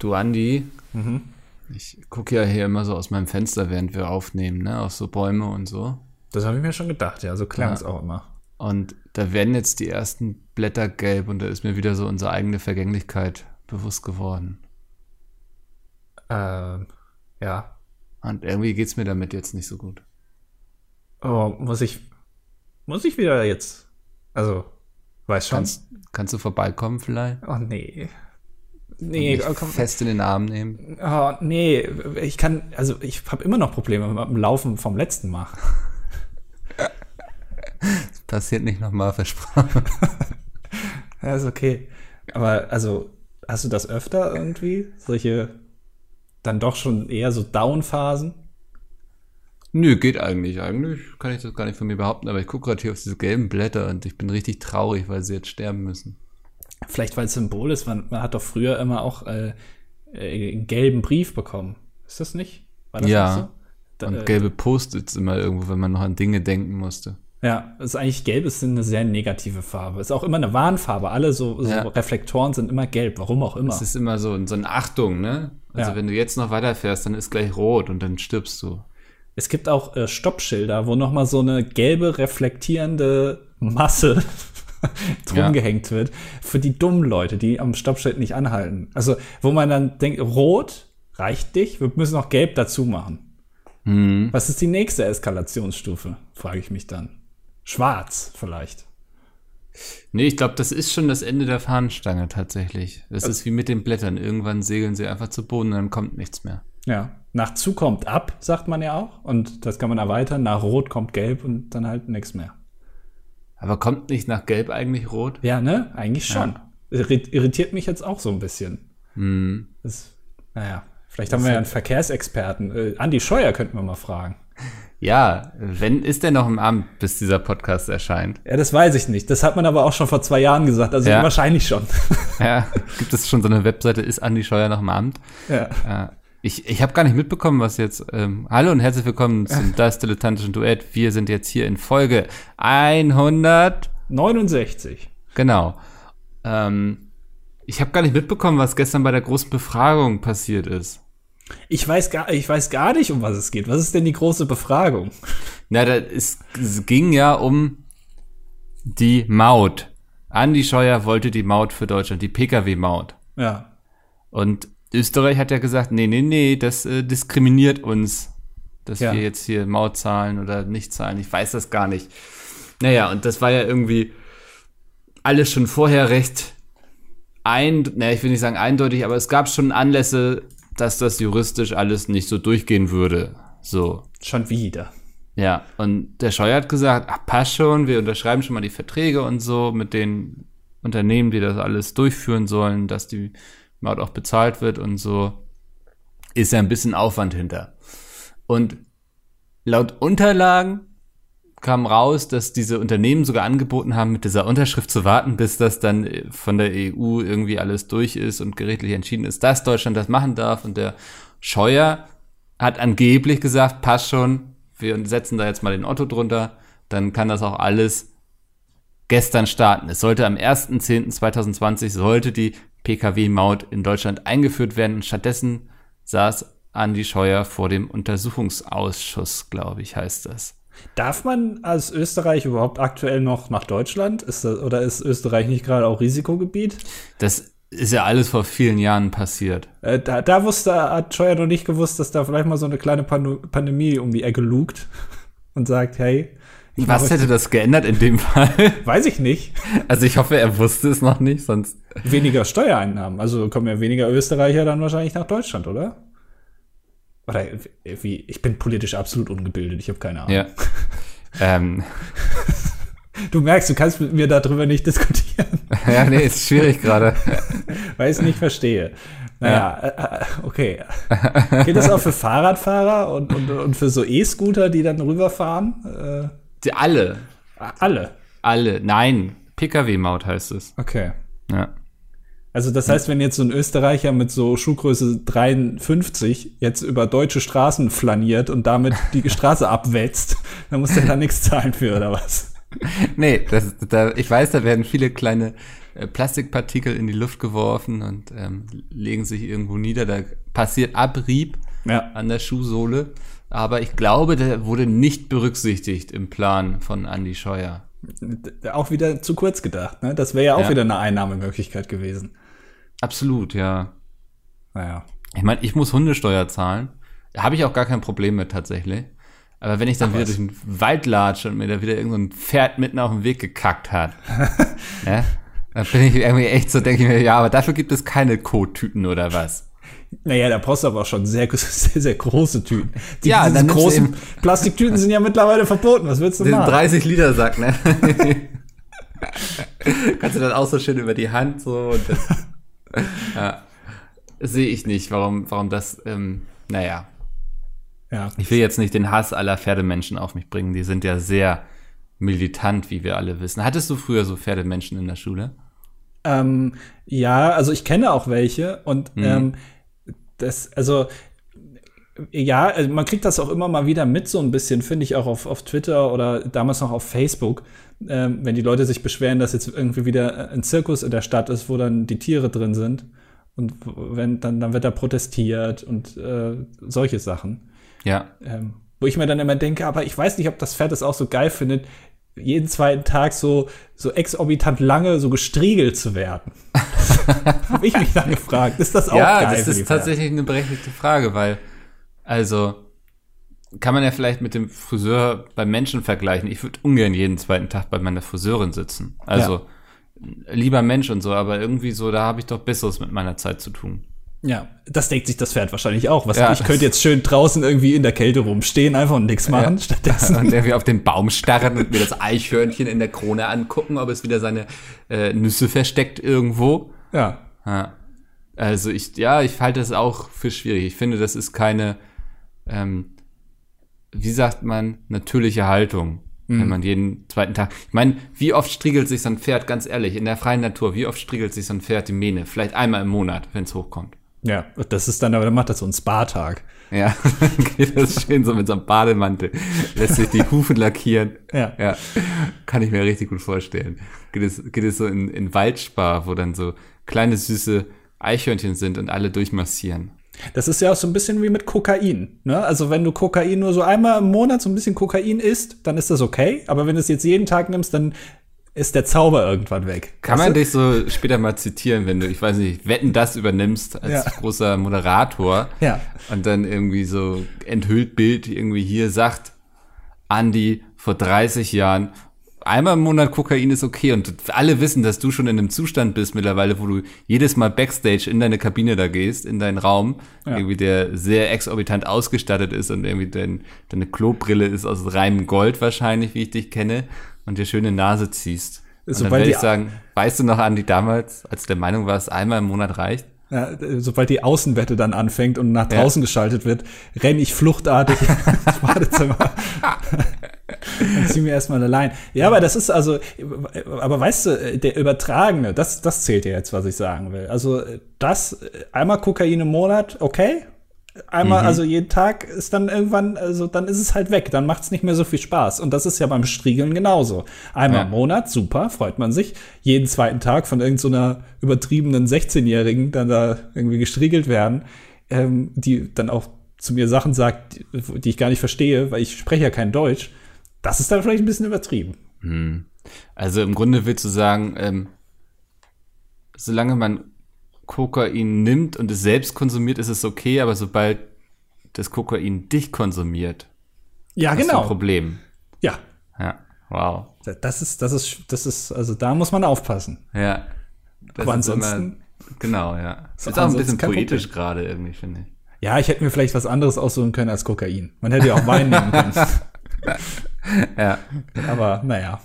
Du, Andi, ich gucke ja hier immer so aus meinem Fenster, während wir aufnehmen, ne? Auf so Bäume und so. Das habe ich mir schon gedacht, ja, so klang Ja. es auch immer. Und da werden jetzt die ersten Blätter gelb und da ist mir wieder so unsere eigene Vergänglichkeit bewusst geworden. Ähm, ja. Und irgendwie geht's mir damit jetzt nicht so gut. Oh, muss ich, muss ich wieder jetzt, also, weiß schon. Kannst, kannst du vorbeikommen vielleicht? oh, nee. Nee, oh, komm. fest in den Arm nehmen? Oh, nee, ich kann, also ich habe immer noch Probleme mit dem Laufen vom letzten Mal. Passiert nicht nochmal, versprochen. Ja, ist okay. Aber also, hast du das öfter irgendwie? Solche dann doch schon eher so Down-Phasen? Nö, geht eigentlich. Eigentlich kann ich das gar nicht von mir behaupten, aber ich gucke gerade hier auf diese gelben Blätter und ich bin richtig traurig, weil sie jetzt sterben müssen. Vielleicht weil es Symbol ist, man, man hat doch früher immer auch äh, äh, einen gelben Brief bekommen. Ist das nicht? War das Ja. nicht so? Da, Und äh, gelbe Post-its immer irgendwo, wenn man noch an Dinge denken musste. Ja, ist eigentlich gelb ist eine sehr negative Farbe. Ist auch immer eine Warnfarbe. Alle so, so Ja. Reflektoren sind immer gelb, warum auch immer. Es ist immer so, so ein Achtung, ne? Also Ja. wenn du jetzt noch weiterfährst, dann ist gleich rot und dann stirbst du. Es gibt auch äh, Stoppschilder, wo noch mal so eine gelbe reflektierende Masse drum Ja. gehängt wird für die dummen Leute, die am Stoppschild nicht anhalten. Also wo man dann denkt, rot reicht nicht, wir müssen noch gelb dazu machen. Hm. Was ist die nächste Eskalationsstufe? Frage ich mich dann. Schwarz vielleicht. Nee, ich glaube, das ist schon das Ende der Fahnenstange tatsächlich. Das ist wie mit den Blättern. Irgendwann segeln sie einfach zu Boden und dann kommt nichts mehr. Ja. Nach zu kommt ab, sagt man ja auch. Und das kann man erweitern. Nach rot kommt gelb und dann halt nichts mehr. Aber kommt nicht nach Gelb eigentlich rot? Ja, ne? Eigentlich schon. Irrit- Irritiert mich jetzt auch so ein bisschen. Hm. Das, naja, vielleicht haben wir ja einen Verkehrsexperten. Äh, Andi Scheuer könnten wir mal fragen. Ja, wenn ist der noch im Amt, bis dieser Podcast erscheint? Ja, das weiß ich nicht. Das hat man aber auch schon vor zwei Jahren gesagt. Also Ja. wahrscheinlich schon. Ja, gibt es schon so eine Webseite, ist Andi Scheuer noch im Amt? ja. Ja. Ich, ich habe gar nicht mitbekommen, was jetzt. Ähm, hallo und herzlich willkommen zum Das Dilettantischen Duett. Wir sind jetzt hier in Folge 100. 69. Genau. Ähm, ich habe gar nicht mitbekommen, was gestern bei der großen Befragung passiert ist. Ich weiß, gar, ich weiß gar nicht, um was es geht. Was ist denn die große Befragung? Na, da ist, es ging ja um die Maut. Andi Scheuer wollte die Maut für Deutschland, die Pkw-Maut. Ja. Und Österreich hat ja gesagt, nee, nee, nee, das äh, diskriminiert uns, dass Ja. wir jetzt hier Maut zahlen oder nicht zahlen. Ich weiß das gar nicht. Naja, und das war ja irgendwie alles schon vorher recht ein, naja, ich will nicht sagen eindeutig, aber es gab schon Anlässe, dass das juristisch alles nicht so durchgehen würde. So. Schon wieder. Ja, und der Scheuer hat gesagt, ach, passt schon, wir unterschreiben schon mal die Verträge und so mit den Unternehmen, die das alles durchführen sollen, dass die Maut auch bezahlt wird und so. Ist ja ein bisschen Aufwand hinter. Und laut Unterlagen kam raus, dass diese Unternehmen sogar angeboten haben, mit dieser Unterschrift zu warten, bis das dann äh, von der EU irgendwie alles durch ist und gerichtlich entschieden ist, dass Deutschland das machen darf. Und der Scheuer hat angeblich gesagt, passt schon, wir setzen da jetzt mal den Otto drunter, dann kann das auch alles gestern starten. Es sollte am 1.10.2020 sollte die Pkw-Maut in Deutschland eingeführt werden. Stattdessen saß Andi Scheuer vor dem Untersuchungsausschuss, glaube ich, heißt das. Darf man als Österreich überhaupt aktuell noch nach Deutschland? Ist das, oder ist Österreich nicht gerade auch Risikogebiet? Das ist ja alles vor vielen Jahren passiert. Äh, da, da wusste, hat Scheuer noch nicht gewusst, dass da vielleicht mal so eine kleine Pando Pandemie um die Ecke lugt und sagt, hey, ich Was hätte das geändert in dem Fall? weiß ich nicht, Also ich hoffe, er wusste es noch nicht, sonst. weniger Steuereinnahmen. Also kommen ja weniger Österreicher dann wahrscheinlich nach Deutschland, oder? Oder wie, ich bin politisch absolut ungebildet, ich habe keine Ahnung. Ja. ähm, Du merkst, du kannst mit mir darüber nicht diskutieren, ja, nee, ist schwierig gerade. weil ich es nicht verstehe. Naja, äh, äh, okay. Geht das auch für Fahrradfahrer und, und, und für so E-Scooter, die dann rüberfahren? Die, alle. Alle. Alle. Nein. Pkw-Maut heißt es. Okay. Ja. Also das heißt, wenn jetzt so ein Österreicher mit so Schuhgröße 53 jetzt über deutsche Straßen flaniert und damit die Straße abwetzt, dann muss der da nichts zahlen für, oder was? Nee, das, da, ich weiß, da werden viele kleine äh, Plastikpartikel in die Luft geworfen und ähm, legen sich irgendwo nieder. Da passiert Abrieb Ja. an der Schuhsohle. Aber ich glaube, der wurde nicht berücksichtigt im Plan von Andy Scheuer. Auch wieder zu kurz gedacht, ne? Das wäre ja auch Ja. wieder eine Einnahmemöglichkeit gewesen. Absolut, ja. Naja. Ich meine, ich muss Hundesteuer zahlen. Da habe ich auch gar kein Problem mit tatsächlich. Aber wenn ich dann Ach wieder was. durch den Wald latsche und mir da wieder irgendein Pferd mitten auf dem Weg gekackt hat, ne, dann bin ich irgendwie echt so, denke ich mir, ja, aber dafür gibt es keine Kottüten oder was. Naja, da brauchst du aber auch schon sehr, sehr, sehr große Tüten. Die, Ja, diese großen Plastiktüten sind ja mittlerweile verboten. Was willst du Den machen? 30 Liter Sack, ne? Kannst du dann auch so schön über die Hand so und das, ja, sehe ich nicht, warum, warum das, ähm, naja, Ja. Ich will jetzt nicht den Hass aller Pferdemenschen auf mich bringen. Die sind ja sehr militant, wie wir alle wissen. Hattest du früher so Pferdemenschen in der Schule? Ähm, ja, also ich kenne auch welche und Mhm. ähm, das, also ja, also man kriegt das auch immer mal wieder mit, so ein bisschen, finde ich auch auf, auf Twitter oder damals noch auf Facebook, ähm, wenn die Leute sich beschweren, dass jetzt irgendwie wieder ein Zirkus in der Stadt ist, wo dann die Tiere drin sind. Und wenn, dann, dann wird da protestiert und äh, solche Sachen. Ja. Ähm, wo ich mir dann immer denke, aber ich weiß nicht, ob das Pferd es auch so geil findet, jeden zweiten Tag so, so exorbitant lange so gestriegelt zu werden. Habe ich mich dann gefragt. Ist das auch ja, geil? das für die ist tatsächlich eine berechtigte Frage, weil, also, kann man ja vielleicht mit dem Friseur beim Menschen vergleichen. Ich würde ungern jeden zweiten Tag bei meiner Friseurin sitzen. Also, lieber Mensch und so, aber irgendwie so, da habe ich doch Besseres mit meiner Zeit zu tun. Ja, das denkt sich das Pferd wahrscheinlich auch. Was Ja. ich könnte jetzt schön draußen irgendwie in der Kälte rumstehen, einfach und nichts machen. Ja. Stattdessen. Und irgendwie auf den Baum starren und mir das Eichhörnchen in der Krone angucken, ob es wieder seine äh, Nüsse versteckt irgendwo. Ja. Ja. Also ich, ja, ich halte das auch für schwierig. Ich finde, das ist keine, ähm, wie sagt man, natürliche Haltung, wenn man jeden zweiten Tag. Ich meine, wie oft striegelt sich so ein Pferd, ganz ehrlich, in der freien Natur, wie oft striegelt sich so ein Pferd die Mähne? Vielleicht einmal im Monat, wenn es hochkommt. Ja, das ist dann, aber dann macht das so ein Spa-Tag. Ja, dann geht das schön so mit so einem Bademantel, lässt sich die Hufen lackieren. Ja. Ja, kann ich mir richtig gut vorstellen. Geht es, geht es so in, in Waldspar, wo dann so kleine süße Eichhörnchen sind und alle durchmassieren. Das ist ja auch so ein bisschen wie mit Kokain. Ne? Also wenn du Kokain nur so einmal im Monat so ein bisschen Kokain isst, dann ist das okay. Aber wenn du es jetzt jeden Tag nimmst, dann ist der Zauber irgendwann weg. Kann Weißt man du? dich so später mal zitieren, wenn du, ich weiß nicht, Wetten das übernimmst als Ja. großer Moderator Ja. und dann irgendwie so enthüllt Bild irgendwie hier sagt, Andi vor 30 Jahren, einmal im Monat Kokain ist okay und alle wissen, dass du schon in einem Zustand bist mittlerweile, wo du jedes Mal Backstage in deine Kabine da gehst, in deinen Raum, Ja. irgendwie der sehr exorbitant ausgestattet ist und irgendwie dein, deine Klobrille ist aus reinem Gold wahrscheinlich, wie ich dich kenne, und dir schöne Nase ziehst. Und dann Sobald werde die- ich sagen, weißt du noch, Andi, damals, als du der Meinung warst, einmal im Monat reicht? Ja, sobald die Außenwette dann anfängt und nach draußen geschaltet wird, renne ich fluchtartig ins Badezimmer und zieh mir erstmal eine Line. Ja, aber das ist also, aber weißt du, der Übertragene, das, das zählt ja jetzt, was ich sagen will. Also das, einmal Kokain im Monat, okay. Einmal, also jeden Tag ist dann irgendwann, also dann ist es halt weg, dann macht es nicht mehr so viel Spaß. Und das ist ja beim Striegeln genauso. Einmal Ja. im Monat, super, freut man sich. Jeden zweiten Tag von irgendeiner so übertriebenen 16-Jährigen dann da irgendwie gestriegelt werden, ähm, die dann auch zu mir Sachen sagt, die, die ich gar nicht verstehe, weil ich spreche ja kein Deutsch. Das ist dann vielleicht ein bisschen übertrieben. Also im Grunde willst du sagen, ähm, solange man Kokain nimmt und es selbst konsumiert, ist es okay, aber sobald das Kokain dich konsumiert, Ja, hast du ein genau. Problem. Ja, Ja, wow. das ist, das ist, das ist, also da muss man aufpassen. Ja. Das Aber ist ansonsten- genau, ja. Ist So, auch ein bisschen poetisch gerade irgendwie, finde ich. Ja, ich hätte mir vielleicht was anderes aussuchen können als Kokain. Man hätte ja auch Wein nehmen können. Ja. Aber naja.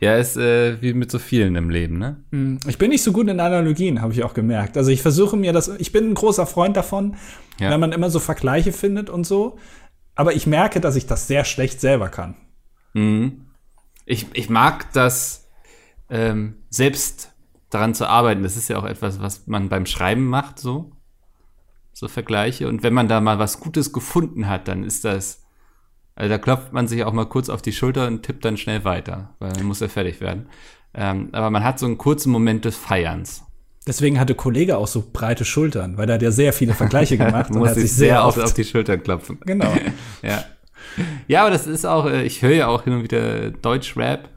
Ja, ist äh, wie mit so vielen im Leben, ne? Ich bin nicht so gut in Analogien, habe ich auch gemerkt. Also ich versuche mir das, ich bin ein großer Freund davon, Ja. wenn man immer so Vergleiche findet und so. Aber ich merke, dass ich das sehr schlecht selber kann. Mhm. Ich, ich mag das ähm, selbst daran zu arbeiten. Das ist ja auch etwas, was man beim Schreiben macht, so. So Vergleiche. Und wenn man da mal was Gutes gefunden hat, dann ist das, also da klopft man sich auch mal kurz auf die Schulter und tippt dann schnell weiter, weil man muss ja fertig werden. Ähm, aber man hat so einen kurzen Moment des Feierns. Deswegen hatte Kollege auch so breite Schultern, weil er hat ja sehr viele Vergleiche gemacht und hat sich sehr oft auf die Schultern klopfen. Genau. ja. Ja, aber das ist auch, äh, ich höre ja auch hin und wieder Deutsch-Rap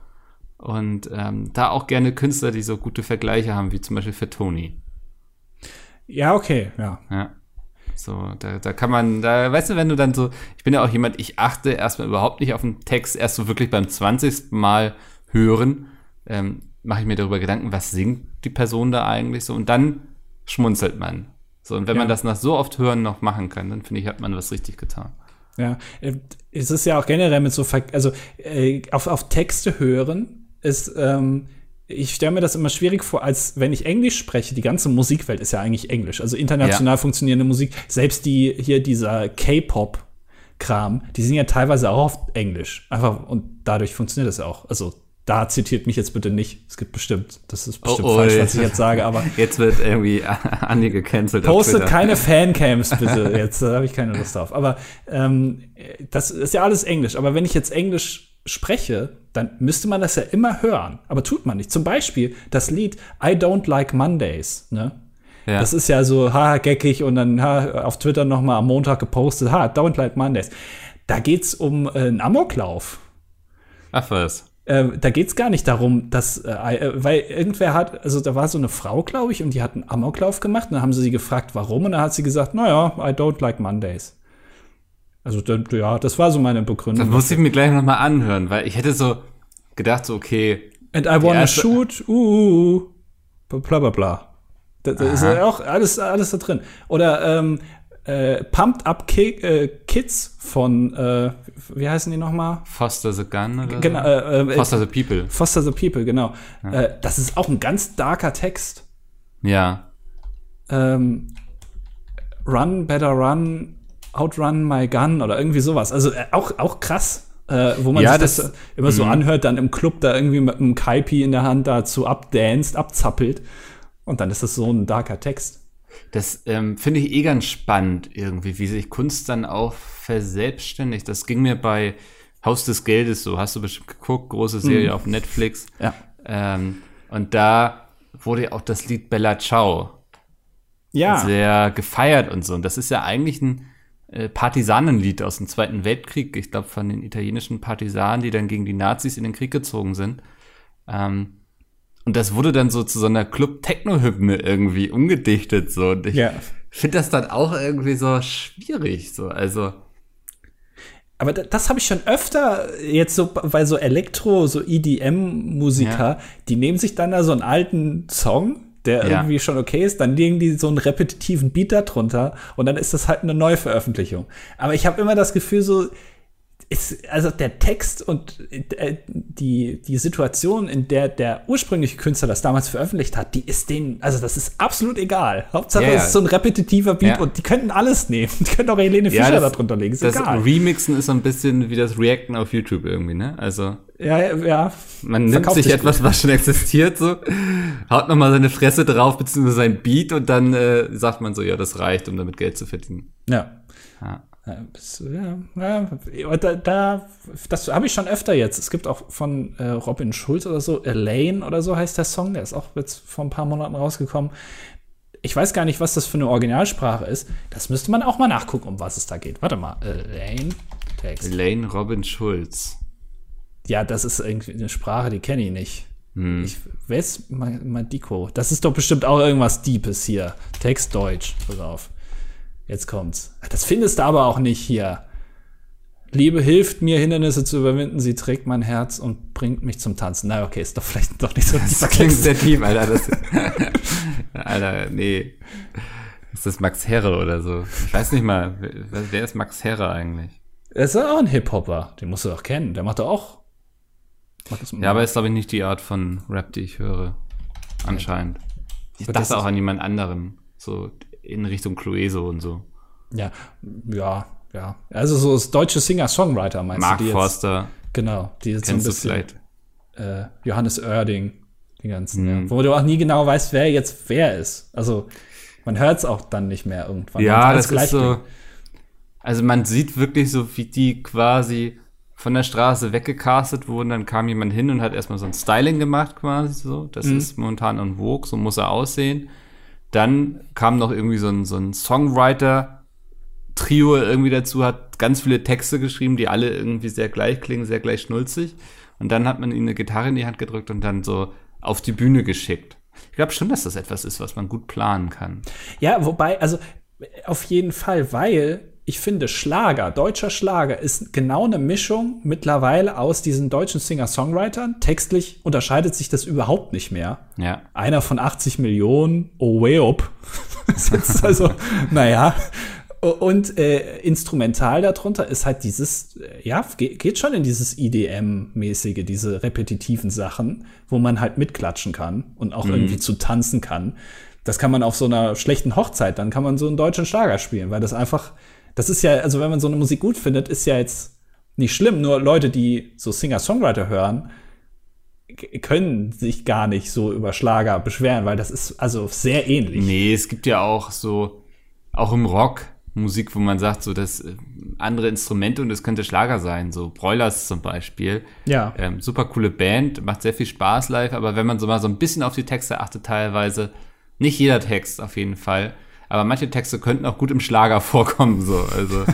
und ähm, da auch gerne Künstler, die so gute Vergleiche haben, wie zum Beispiel für Tony. Ja, okay, ja. Ja. So, da, da kann man, da, weißt du, wenn du dann so, ich bin ja auch jemand, ich achte erstmal überhaupt nicht auf den Text, erst so wirklich beim 20. Mal hören, ähm, mache ich mir darüber Gedanken, was singt die Person da eigentlich so und dann schmunzelt man. So, und wenn ja. man das nach so oft hören noch machen kann, dann finde ich, hat man was richtig getan. Ja, äh, es ist ja auch generell mit so, also äh, auf, auf Texte hören ist, ähm, ich stelle mir das immer schwierig vor, als wenn ich Englisch spreche. Die ganze Musikwelt ist ja eigentlich Englisch. Also international ja. funktionierende Musik. Selbst die hier dieser K-Pop-Kram, die sind ja teilweise auch auf Englisch. Einfach und dadurch funktioniert das ja auch. Also da zitiert mich jetzt bitte nicht. Es gibt bestimmt, das ist bestimmt oh, oh, falsch, was ich jetzt sage, aber. Jetzt wird irgendwie Andi gecancelt. Postet keine Fancams bitte. Jetzt äh, habe ich keine Lust drauf. Aber ähm, das ist ja alles Englisch. Aber wenn ich jetzt Englisch spreche, dann müsste man das ja immer hören. Aber tut man nicht. Zum Beispiel das Lied I Don't Like Mondays. Ne? Ja. Das ist ja so, ha, geckig und dann ha, auf Twitter noch mal am Montag gepostet, ha, Don't Like Mondays. Da geht's um äh, einen Amoklauf. Ach was. Äh, da geht's gar nicht darum, dass, äh, äh, weil irgendwer hat, also da war so eine Frau, glaube ich, und die hat einen Amoklauf gemacht. Und dann haben sie sie gefragt, warum, und dann hat sie gesagt, naja, I don't like Mondays. Also ja, das war so meine Begründung. Das muss ich mir gleich nochmal anhören, weil ich hätte so gedacht, so okay. And I wanna shoot, uh, uh, uh, bla bla bla. Da, da ist ja auch alles, alles da drin. Oder ähm, äh, Pumped Up Ki äh, Kids von, äh, wie heißen die nochmal? Foster the Gun oder genau, äh, äh, Foster the People. Foster the People, genau. Ja. Äh, das ist auch ein ganz darker Text. Ja. Ähm, run, better run, outrun my gun oder irgendwie sowas. Also äh, auch, auch krass. Äh, wo man ja, sich das, das immer so mhm. anhört, dann im Club da irgendwie mit einem Kaipi in der Hand dazu abdanced, abzappelt. Und dann ist das so ein darker Text. Das ähm, finde ich eh ganz spannend irgendwie, wie sich Kunst dann auch verselbstständigt. Das ging mir bei Haus des Geldes so, hast du bestimmt geguckt, große Serie mhm. auf Netflix. Ja. Ähm, und da wurde ja auch das Lied Bella Ciao ja. sehr gefeiert und so. Und das ist ja eigentlich ein Partisanenlied aus dem Zweiten Weltkrieg, ich glaube von den italienischen Partisanen, die dann gegen die Nazis in den Krieg gezogen sind. Ähm, und das wurde dann so zu so einer Club-Techno-Hymne irgendwie umgedichtet. So. Und ich ja. finde das dann auch irgendwie so schwierig. So. Also. Aber das habe ich schon öfter jetzt so, weil so Elektro, so EDM-Musiker, ja. die nehmen sich dann da so einen alten Song, der ja. irgendwie schon okay ist, dann legen die so einen repetitiven Beat da drunter und dann ist das halt eine Neuveröffentlichung. Aber ich habe immer das Gefühl so, ist, also der Text und äh, die, die Situation, in der der ursprüngliche Künstler das damals veröffentlicht hat, die ist denen, also das ist absolut egal. Hauptsache, ja, es ist so ein repetitiver Beat ja. und die könnten alles nehmen. Die können auch Helene Fischer das, da drunter legen. Ist das egal. Remixen ist so ein bisschen wie das Reacten auf YouTube irgendwie, ne? Also. Ja, ja. Man nimmt sich etwas, gut. was schon existiert, so, haut nochmal seine Fresse drauf, beziehungsweise sein Beat und dann äh, sagt man so, ja, das reicht, um damit Geld zu verdienen. Ja. ja. Ja, ja, da, da, das habe ich schon öfter jetzt. Es gibt auch von äh, Robin Schulz oder so, Elaine oder so heißt der Song, der ist auch jetzt vor ein paar Monaten rausgekommen. Ich weiß gar nicht, was das für eine Originalsprache ist. Das müsste man auch mal nachgucken, um was es da geht. Warte mal, Elaine, Text. Elaine Robin Schulz. Ja, das ist irgendwie eine Sprache, die kenne ich nicht. Hm. Ich weiß, Madiko. Das ist doch bestimmt auch irgendwas Deepes hier. Text Deutsch. Pass auf. Jetzt kommt's. Das findest du aber auch nicht hier. Liebe hilft mir, Hindernisse zu überwinden. Sie trägt mein Herz und bringt mich zum Tanzen. Na, okay, ist doch vielleicht doch nicht so. Das klingt sehr tief, Alter. Das, Alter, nee. Ist das Max Herre oder so? Ich weiß nicht mal. Wer ist Max Herre eigentlich? Er ist auch ein Hip-Hopper. Den musst du doch kennen. Der macht doch auch. Macht ja, aber ist, glaube ich, nicht die Art von Rap, die ich höre. Anscheinend. Ich dachte auch an jemand anderen. So in Richtung Clueso und so. Ja, ja, ja. Also so das deutsche Singer-Songwriter meinst Mark du? Mark Forster. Genau, die jetzt Kennst so ein bisschen, du vielleicht? Äh, Johannes Oerding, die ganzen, mhm. ja. wo du auch nie genau weißt, wer jetzt wer ist. Also man hört es auch dann nicht mehr irgendwann. Ja, das ist so. Also man sieht wirklich so, wie die quasi von der Straße weggecastet wurden, dann kam jemand hin und hat erstmal so ein Styling gemacht quasi so. Das mhm. ist momentan en vogue, so muss er aussehen. Dann kam noch irgendwie so ein, so ein Songwriter-Trio irgendwie dazu, hat ganz viele Texte geschrieben, die alle irgendwie sehr gleich klingen, sehr gleich schnulzig. Und dann hat man ihm eine Gitarre in die Hand gedrückt und dann so auf die Bühne geschickt. Ich glaube schon, dass das etwas ist, was man gut planen kann. Ja, wobei, also auf jeden Fall, weil ich finde, Schlager, deutscher Schlager ist genau eine Mischung mittlerweile aus diesen deutschen Singer-Songwritern. Textlich unterscheidet sich das überhaupt nicht mehr. Ja. Einer von 80 Millionen, oh way up. also, naja. Und äh, instrumental darunter ist halt dieses, äh, ja, geht schon in dieses IDM-mäßige, diese repetitiven Sachen, wo man halt mitklatschen kann und auch mhm. irgendwie zu tanzen kann. Das kann man auf so einer schlechten Hochzeit, dann kann man so einen deutschen Schlager spielen, weil das einfach, das ist ja, also wenn man so eine Musik gut findet, ist ja jetzt nicht schlimm. Nur Leute, die so Singer-Songwriter hören, können sich gar nicht so über Schlager beschweren, weil das ist also sehr ähnlich. Nee, es gibt ja auch so, auch im Rock, Musik, wo man sagt, so das äh, andere Instrumente und es könnte Schlager sein, so Broilers zum Beispiel. Ja. Ähm, super coole Band, macht sehr viel Spaß live, aber wenn man so mal so ein bisschen auf die Texte achtet, teilweise, nicht jeder Text auf jeden Fall, aber manche Texte könnten auch gut im Schlager vorkommen, so, also.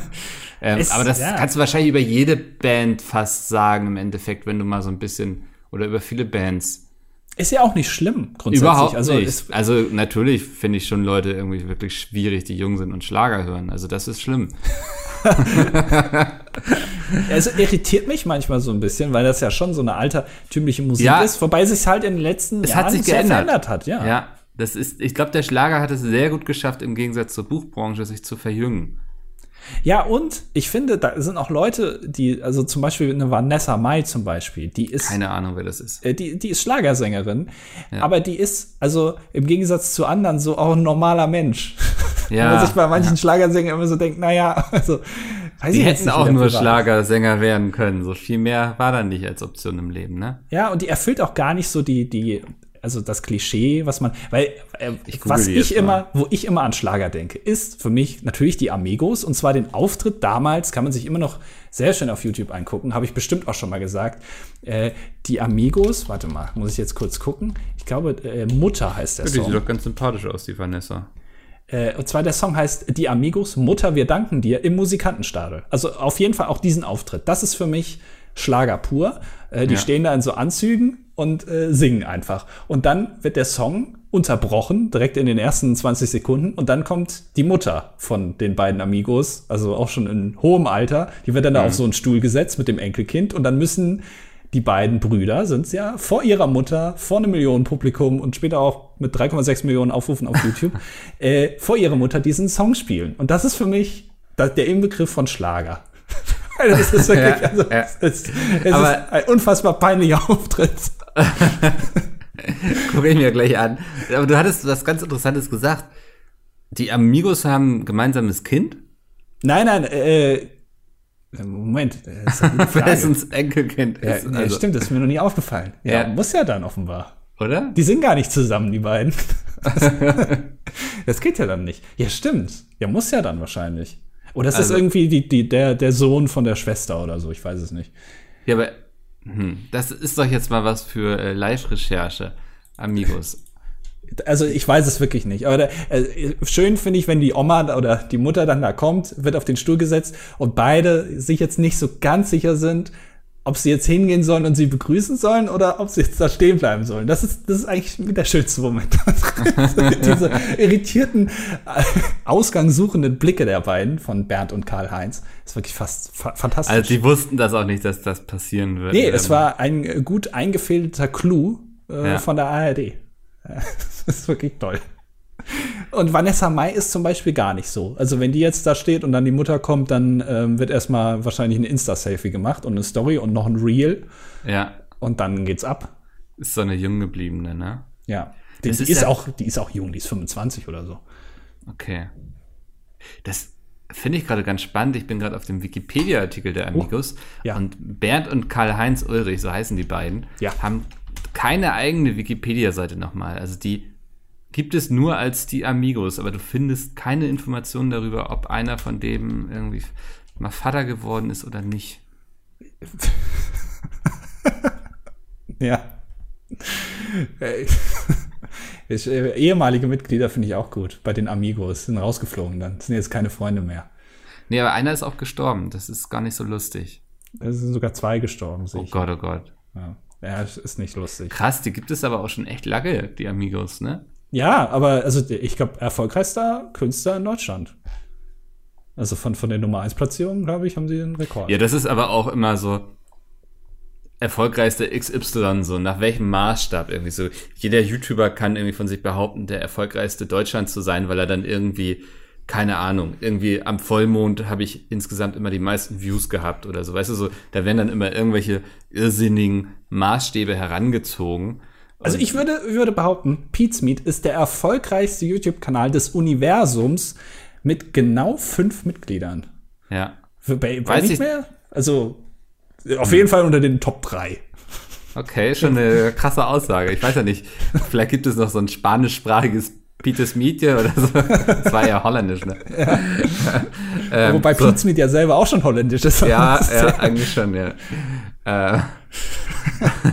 ähm, es, aber das ja. kannst du wahrscheinlich über jede Band fast sagen im Endeffekt, wenn du mal so ein bisschen, oder über viele Bands ist ja auch nicht schlimm, grundsätzlich. Überhaupt also, nicht. Also natürlich finde ich schon Leute irgendwie wirklich schwierig, die jung sind und Schlager hören. Also das ist schlimm. also irritiert mich manchmal so ein bisschen, weil das ja schon so eine altertümliche Musik ja, ist, wobei sich halt in den letzten es Jahren hat sich geändert. verändert hat. Ja, ja das ist, ich glaube, der Schlager hat es sehr gut geschafft, im Gegensatz zur Buchbranche sich zu verjüngen. Ja, und ich finde, da sind auch Leute, die, also zum Beispiel eine Vanessa Mai zum Beispiel, die ist. Keine Ahnung, wer das ist. Äh, die, die ist Schlagersängerin, ja. aber die ist, also im Gegensatz zu anderen, so auch ein normaler Mensch. Ja. Wenn man sich bei manchen ja. Schlagersängern immer so denkt, naja, also. Weiß die hätten auch nur Schlagersänger werden können. So viel mehr war da nicht als Option im Leben, ne? Ja, und die erfüllt auch gar nicht so die, die also das Klischee, was man, weil äh, ich was ich immer, wo ich immer an Schlager denke, ist für mich natürlich die Amigos und zwar den Auftritt damals, kann man sich immer noch sehr schön auf YouTube angucken, habe ich bestimmt auch schon mal gesagt. Äh, die Amigos, warte mal, muss ich jetzt kurz gucken. Ich glaube, äh, Mutter heißt der ja, die Song. Die sieht doch ganz sympathisch aus, die Vanessa. Äh, und zwar der Song heißt Die Amigos, Mutter, wir danken dir im Musikantenstadel. Also auf jeden Fall auch diesen Auftritt. Das ist für mich Schlager pur. Äh, die ja. stehen da in so Anzügen und äh, singen einfach. Und dann wird der Song unterbrochen, direkt in den ersten 20 Sekunden. Und dann kommt die Mutter von den beiden Amigos, also auch schon in hohem Alter. Die wird dann mhm. da auf so einen Stuhl gesetzt mit dem Enkelkind. Und dann müssen die beiden Brüder, sind ja, vor ihrer Mutter, vor einem Millionenpublikum und später auch mit 3,6 Millionen Aufrufen auf YouTube, äh, vor ihrer Mutter diesen Song spielen. Und das ist für mich der Inbegriff von Schlager. Das ist wirklich, ja, also, ja. Es, es Aber, ist ein unfassbar peinlicher Auftritt. Gucke ich mir gleich an. Aber du hattest was ganz Interessantes gesagt. Die Amigos haben ein gemeinsames Kind? Nein, nein, äh, Moment, das ist Frage. Wer ist Enkelkind? Ja, ist, also. stimmt, das ist mir noch nie aufgefallen. Ja, ja, muss ja dann offenbar. Oder? Die sind gar nicht zusammen, die beiden. Das, das geht ja dann nicht. Ja, stimmt. Ja, muss ja dann wahrscheinlich. Oder es also, ist irgendwie die, die, der, der Sohn von der Schwester oder so, ich weiß es nicht. Ja, aber hm, das ist doch jetzt mal was für äh, Live-Recherche, Amigos. Also ich weiß es wirklich nicht. Aber äh, schön finde ich, wenn die Oma oder die Mutter dann da kommt, wird auf den Stuhl gesetzt und beide sich jetzt nicht so ganz sicher sind, ob sie jetzt hingehen sollen und sie begrüßen sollen oder ob sie jetzt da stehen bleiben sollen. Das ist, das ist eigentlich der schönste Moment. Diese irritierten, äh, ausgangssuchenden Blicke der beiden von Bernd und Karl-Heinz ist wirklich fast fa fantastisch. Also die wussten das auch nicht, dass das passieren würde. Nee, es war ein gut eingefädelter Clou äh, ja. von der ARD. das ist wirklich toll. Und Vanessa Mai ist zum Beispiel gar nicht so. Also wenn die jetzt da steht und dann die Mutter kommt, dann ähm, wird erstmal wahrscheinlich ein Insta-Selfie gemacht und eine Story und noch ein Reel. Ja. Und dann geht's ab. Ist so eine jung gebliebene, ne? Ja. Die, die ist, ja auch, die ist auch jung, die ist 25 oder so. Okay. Das finde ich gerade ganz spannend. Ich bin gerade auf dem Wikipedia-Artikel der oh, Amigos. Oh, ja. Und Bernd und Karl-Heinz Ulrich, so heißen die beiden, ja. haben keine eigene Wikipedia-Seite nochmal. Also die gibt es nur als die Amigos, aber du findest keine Informationen darüber, ob einer von dem irgendwie mal Vater geworden ist oder nicht. ja. Ich, äh, ehemalige Mitglieder finde ich auch gut. Bei den Amigos sind rausgeflogen dann. Sind jetzt keine Freunde mehr. Nee, aber einer ist auch gestorben. Das ist gar nicht so lustig. Es sind sogar zwei gestorben, sehe Oh. Gott, oh Gott. Ja. ja, ist nicht lustig. Krass, die gibt es aber auch schon echt lange, die Amigos, ne? Ja, aber also ich glaube, erfolgreichster Künstler in Deutschland. Also von, von der Nummer 1 Platzierung, glaube ich, haben sie den Rekord. Ja, das ist aber auch immer so erfolgreichste XY, so nach welchem Maßstab irgendwie so. Jeder YouTuber kann irgendwie von sich behaupten, der erfolgreichste Deutschland zu sein, weil er dann irgendwie, keine Ahnung, irgendwie am Vollmond habe ich insgesamt immer die meisten Views gehabt oder so. Weißt du, so, da werden dann immer irgendwelche irrsinnigen Maßstäbe herangezogen. Also ich würde, würde behaupten, Pete's Meat ist der erfolgreichste YouTube-Kanal des Universums mit genau fünf Mitgliedern. Ja. Bei, bei Weiß nicht ich- mehr? Also auf jeden Fall unter den Top 3. Okay, schon eine krasse Aussage. Ich weiß ja nicht, vielleicht gibt es noch so ein spanischsprachiges Peter's Mietje oder so. Das war ja holländisch, ne? ähm, Wobei so. Pete's Meat ja selber auch schon holländisch ist. Ja, ja, eigentlich schon, ja. Äh,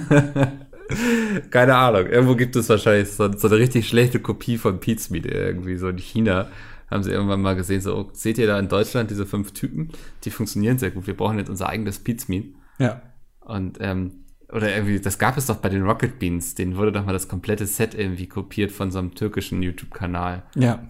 keine Ahnung. Irgendwo gibt es wahrscheinlich so, so eine richtig schlechte Kopie von Meat irgendwie so in China. Haben sie irgendwann mal gesehen, so, oh, seht ihr da in Deutschland diese fünf Typen? Die funktionieren sehr gut. Wir brauchen jetzt unser eigenes Meat. ja. Und, ähm, oder irgendwie, das gab es doch bei den Rocket Beans. Denen wurde doch mal das komplette Set irgendwie kopiert von so einem türkischen YouTube-Kanal. Ja.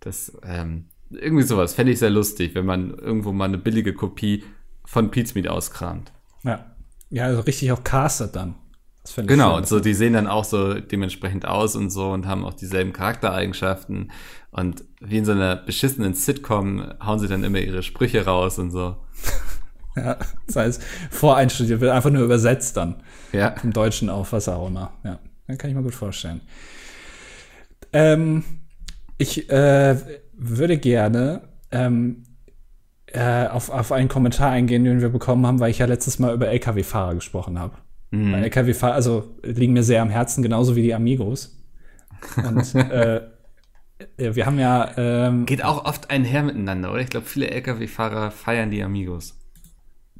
Das, ähm, irgendwie sowas fände ich sehr lustig, wenn man irgendwo mal eine billige Kopie von Meat auskramt. Ja. Ja, also richtig auch castet dann. Das Genau, und so, die sehen dann auch so dementsprechend aus und so und haben auch dieselben Charaktereigenschaften. Und wie in so einer beschissenen Sitcom hauen sie dann immer ihre Sprüche raus und so. Ja, das heißt, voreinstudiert wird einfach nur übersetzt dann. Ja. Vom Deutschen auf was auch immer. Ja, dann kann ich mir gut vorstellen. Ähm, ich äh, würde gerne ähm, äh, auf, auf einen Kommentar eingehen, den wir bekommen haben, weil ich ja letztes Mal über LKW-Fahrer gesprochen habe. Mhm. Weil LKW-Fahrer, also liegen mir sehr am Herzen, genauso wie die Amigos. Und äh, wir haben ja ähm, Geht auch oft einher miteinander, oder? Ich glaube, viele Lkw-Fahrer feiern die Amigos.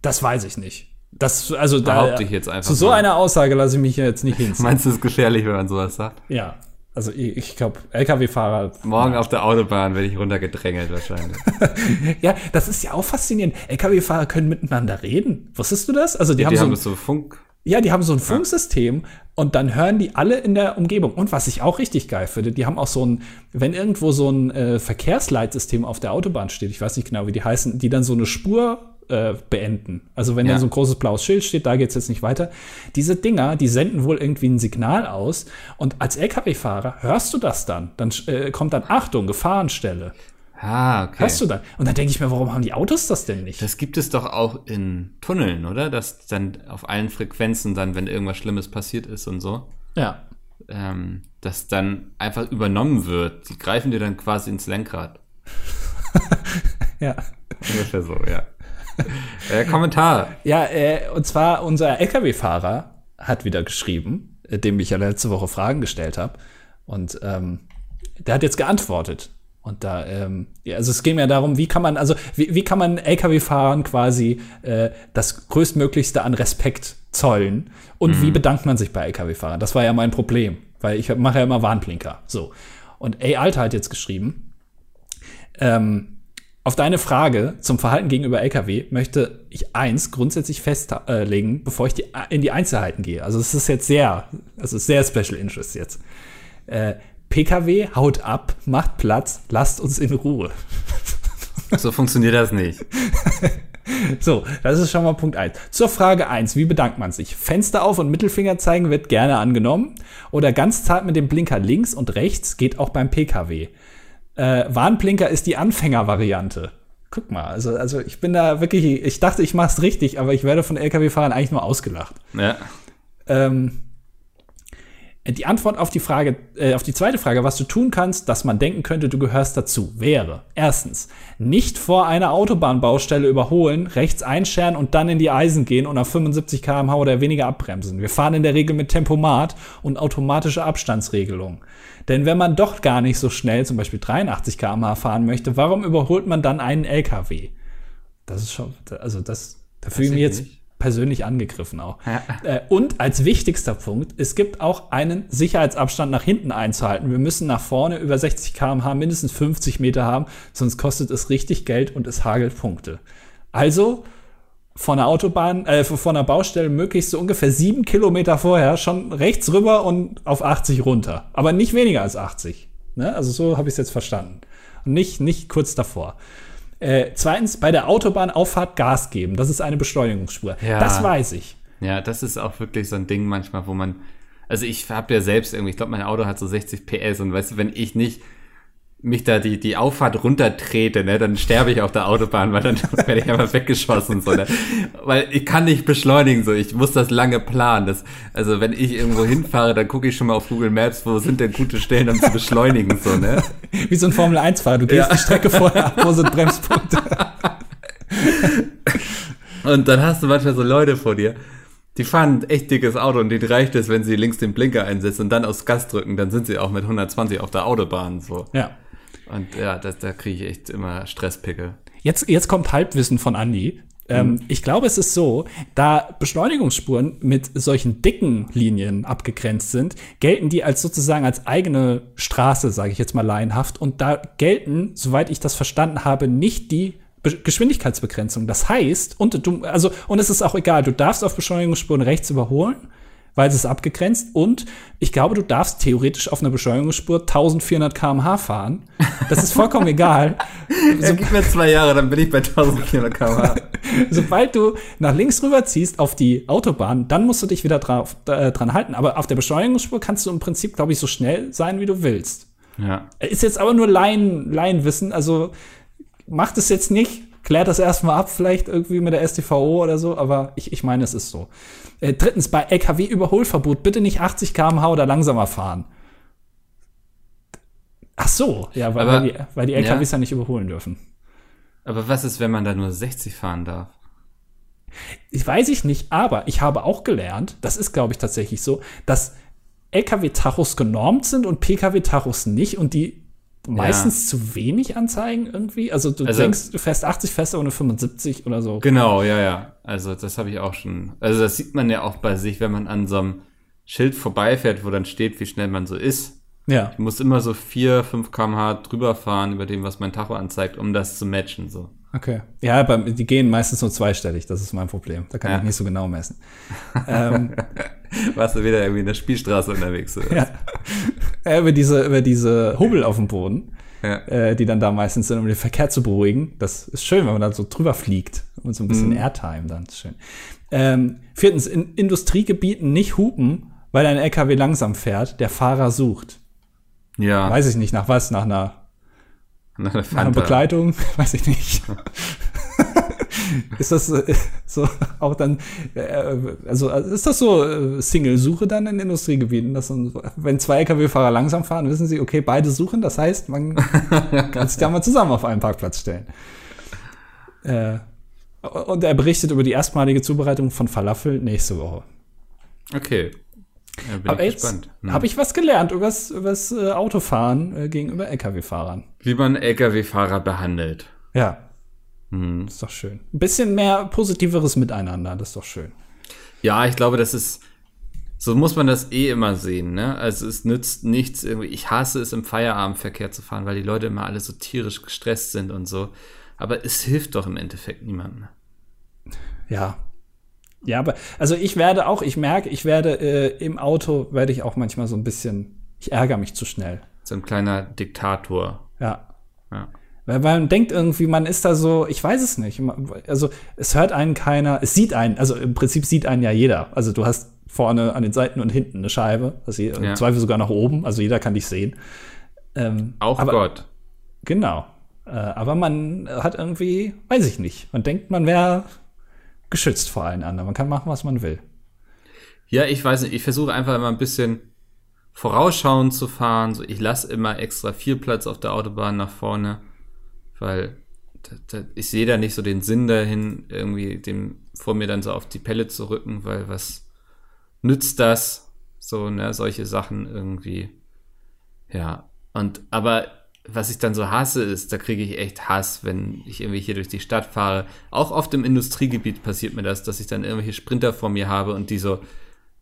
Das weiß ich nicht. Das, also da, Behaupte ich jetzt einfach zu so mal. einer Aussage lasse ich mich jetzt nicht hinziehen. Meinst du, es ist gefährlich, wenn man sowas sagt? ja, also ich, ich glaube, LKW-Fahrer. Morgen auf der Autobahn werde ich runtergedrängelt wahrscheinlich. Ja, das ist ja auch faszinierend. LKW-Fahrer können miteinander reden. Wusstest du das? Also die, haben die so haben so Funk. Ja, die haben so ein Funksystem und dann hören die alle in der Umgebung. Und was ich auch richtig geil finde, die haben auch so ein, wenn irgendwo so ein äh, Verkehrsleitsystem auf der Autobahn steht, ich weiß nicht genau, wie die heißen, die dann so eine Spur äh, beenden. Also wenn Ja. da so ein großes blaues Schild steht, da geht's jetzt nicht weiter. Diese Dinger, die senden wohl irgendwie ein Signal aus und als LKW-Fahrer hörst du das dann. Dann äh, kommt dann Achtung, Gefahrenstelle. Ah, okay. Hörst du dann? Und dann denke ich mir, warum haben die Autos das denn nicht? Das gibt es doch auch in Tunneln, oder? Dass dann auf allen Frequenzen dann, wenn irgendwas Schlimmes passiert ist und so, ja. ähm, dass dann einfach übernommen wird. Die greifen dir dann quasi ins Lenkrad. Ja. Ungefähr so, ja. äh, Kommentar. Ja, äh, und zwar unser LKW-Fahrer hat wieder geschrieben, äh, dem ich ja letzte Woche Fragen gestellt habe. Und ähm, der hat jetzt geantwortet. Und da, ähm, ja, also es ging ja darum, wie kann man, also wie, wie kann man LKW-Fahrern quasi äh, das größtmöglichste an Respekt zollen und wie bedankt man sich bei LKW-Fahrern? Das war ja mein Problem, weil ich mache ja immer Warnblinker. So. Und ey, Alter hat jetzt geschrieben, ähm, auf deine Frage zum Verhalten gegenüber LKW möchte ich eins grundsätzlich festlegen, bevor ich die, in die Einzelheiten gehe. Also es ist jetzt sehr, also es ist sehr Special Interest jetzt. Äh, PKW haut ab, macht Platz, lasst uns in Ruhe. So funktioniert das nicht. So, das ist schon mal Punkt eins. Zur Frage eins: wie bedankt man sich? Fenster auf und Mittelfinger zeigen wird gerne angenommen. Oder ganz zart mit dem Blinker links und rechts geht auch beim PKW. Äh, Warnblinker ist die Anfängervariante. Guck mal, also, also ich bin da wirklich, ich dachte, ich mach's richtig, aber ich werde von LKW-Fahrern eigentlich nur ausgelacht. Ja. Ähm, die Antwort auf die Frage, äh, auf die zweite Frage, was du tun kannst, dass man denken könnte, du gehörst dazu, wäre erstens nicht vor einer Autobahnbaustelle überholen, rechts einscheren und dann in die Eisen gehen und auf 75 km/h oder weniger abbremsen. Wir fahren in der Regel mit Tempomat und automatische Abstandsregelung. Denn wenn man doch gar nicht so schnell, zum Beispiel 83 km/h fahren möchte, warum überholt man dann einen LKW? Das ist schon, also das, da fühle ich mich ich jetzt nicht. Persönlich angegriffen auch. Ja. Äh, und als wichtigster Punkt, es gibt auch einen Sicherheitsabstand nach hinten einzuhalten. Wir müssen nach vorne über 60 km/h mindestens 50 Meter haben, sonst kostet es richtig Geld und es hagelt Punkte. Also von der Autobahn, äh, von der Baustelle möglichst so ungefähr sieben Kilometer vorher schon rechts rüber und auf 80 runter. Aber nicht weniger als 80. Ne? Also so habe ich es jetzt verstanden. Und nicht, nicht kurz davor. Äh, zweitens, bei der Autobahnauffahrt Gas geben. Das ist eine Beschleunigungsspur. Ja. Das weiß ich. Ja, das ist auch wirklich so ein Ding manchmal, wo man. Also ich habe ja selbst irgendwie, ich glaube, mein Auto hat so 60 PS und weißt du, wenn ich nicht mich da die, die Auffahrt runtertrete, ne, dann sterbe ich auf der Autobahn, weil dann werde ich einfach weggeschossen, so, ne? Weil ich kann nicht beschleunigen, so, ich muss das lange planen. Das, also wenn ich irgendwo hinfahre, dann gucke ich schon mal auf Google Maps, wo sind denn gute Stellen, um zu beschleunigen, so, ne? Wie so ein Formel-1-Fahrer, du gehst ja. die Strecke vorher ab, wo sind Bremspunkte. Und dann hast du manchmal so Leute vor dir, die fahren ein echt dickes Auto und denen reicht es, wenn sie links den Blinker einsetzen und dann aufs Gas drücken, dann sind sie auch mit 120 auf der Autobahn, so. Ja. Und ja, das, da kriege ich echt immer Stresspickel. Jetzt, jetzt kommt Halbwissen von Andi. Ähm, mhm. Ich glaube, es ist so, da Beschleunigungsspuren mit solchen dicken Linien abgegrenzt sind, gelten die als sozusagen als eigene Straße, sage ich jetzt mal laienhaft. Und da gelten, soweit ich das verstanden habe, nicht die Be Geschwindigkeitsbegrenzung. Das heißt, und du, also, und es ist auch egal, du darfst auf Beschleunigungsspuren rechts überholen weil es ist abgegrenzt und ich glaube, du darfst theoretisch auf einer Beschleunigungsspur 1400 km/h fahren. Das ist vollkommen egal. So, gib mir zwei Jahre, dann bin ich bei 1400 km/h. Sobald du nach links rüber ziehst auf die Autobahn, dann musst du dich wieder drauf, äh, dran halten. Aber auf der Beschleunigungsspur kannst du im Prinzip, glaube ich, so schnell sein, wie du willst. Ja. Ist jetzt aber nur Laien, Laienwissen, also macht es jetzt nicht klärt das erstmal ab, vielleicht irgendwie mit der STVO oder so, aber ich, ich meine, es ist so. Äh, drittens, bei LKW-Überholverbot bitte nicht 80 km/h oder langsamer fahren. Ach so, ja, weil, aber, weil, die, weil die LKWs ja. ja nicht überholen dürfen. Aber was ist, wenn man da nur 60 fahren darf? Ich weiß ich nicht, aber ich habe auch gelernt, das ist, glaube ich, tatsächlich so, dass LKW-Tachos genormt sind und PKW-Tachos nicht und die meistens ja. zu wenig anzeigen irgendwie. Also du also, denkst, du fährst 80 fest, nur 75 oder so. Genau, ja, ja. Also das habe ich auch schon. Also das sieht man ja auch bei sich, wenn man an so einem Schild vorbeifährt, wo dann steht, wie schnell man so ist. Ja. Ich muss immer so 4, 5 kmh drüber fahren über dem, was mein Tacho anzeigt, um das zu matchen. So. Okay. Ja, aber die gehen meistens nur zweistellig, das ist mein Problem. Da kann ja. ich nicht so genau messen. ähm, Warst du wieder irgendwie in der Spielstraße unterwegs? Oder? Ja. ja. über diese, über diese Hubbel auf dem Boden, ja. äh, die dann da meistens sind, um den Verkehr zu beruhigen. Das ist schön, wenn man da so drüber fliegt und so ein bisschen mhm. Airtime dann. ist schön. Ähm, viertens, in Industriegebieten nicht hupen, weil ein LKW langsam fährt, der Fahrer sucht. Ja. Weiß ich nicht, nach was? Nach einer nach einer Begleitung, weiß ich nicht. ist das äh, so auch dann, äh, also ist das so äh, Single-Suche dann in Industriegebieten? Dass, wenn zwei Lkw-Fahrer langsam fahren, wissen sie, okay, beide suchen, das heißt, man kann sich da mal zusammen auf einen Parkplatz stellen. Äh, und er berichtet über die erstmalige Zubereitung von Falafel nächste Woche. Okay. Ja, bin Aber jetzt hm. habe ich was gelernt über das äh, Autofahren äh, gegenüber Lkw-Fahrern. Wie man Lkw-Fahrer behandelt. Ja. Hm. ist doch schön. Ein bisschen mehr positiveres Miteinander, das ist doch schön. Ja, ich glaube, das ist, so muss man das eh immer sehen, ne? Also es nützt nichts irgendwie, ich hasse es im Feierabendverkehr zu fahren, weil die Leute immer alle so tierisch gestresst sind und so. Aber es hilft doch im Endeffekt niemandem. Ja, ja, aber also ich werde auch, ich merke, ich werde äh, im Auto werde ich auch manchmal so ein bisschen, ich ärgere mich zu schnell. So ein kleiner Diktator. Ja. ja. Weil man denkt irgendwie, man ist da so, ich weiß es nicht. Also es hört einen keiner, es sieht einen, also im Prinzip sieht einen ja jeder. Also du hast vorne an den Seiten und hinten eine Scheibe, also ja. im Zweifel sogar nach oben, also jeder kann dich sehen. Ähm, auch aber, Gott. Genau. Äh, aber man hat irgendwie, weiß ich nicht, man denkt, man wäre geschützt vor allen anderen. Man kann machen, was man will. Ja, ich weiß nicht. Ich versuche einfach immer ein bisschen vorausschauend zu fahren. So, ich lasse immer extra viel Platz auf der Autobahn nach vorne, weil da, da, ich sehe da nicht so den Sinn dahin, irgendwie dem vor mir dann so auf die Pelle zu rücken, weil was nützt das? So, ne, solche Sachen irgendwie. Ja. Und aber was ich dann so hasse, ist, da kriege ich echt Hass, wenn ich irgendwie hier durch die Stadt fahre. Auch oft im Industriegebiet passiert mir das, dass ich dann irgendwelche Sprinter vor mir habe und die so,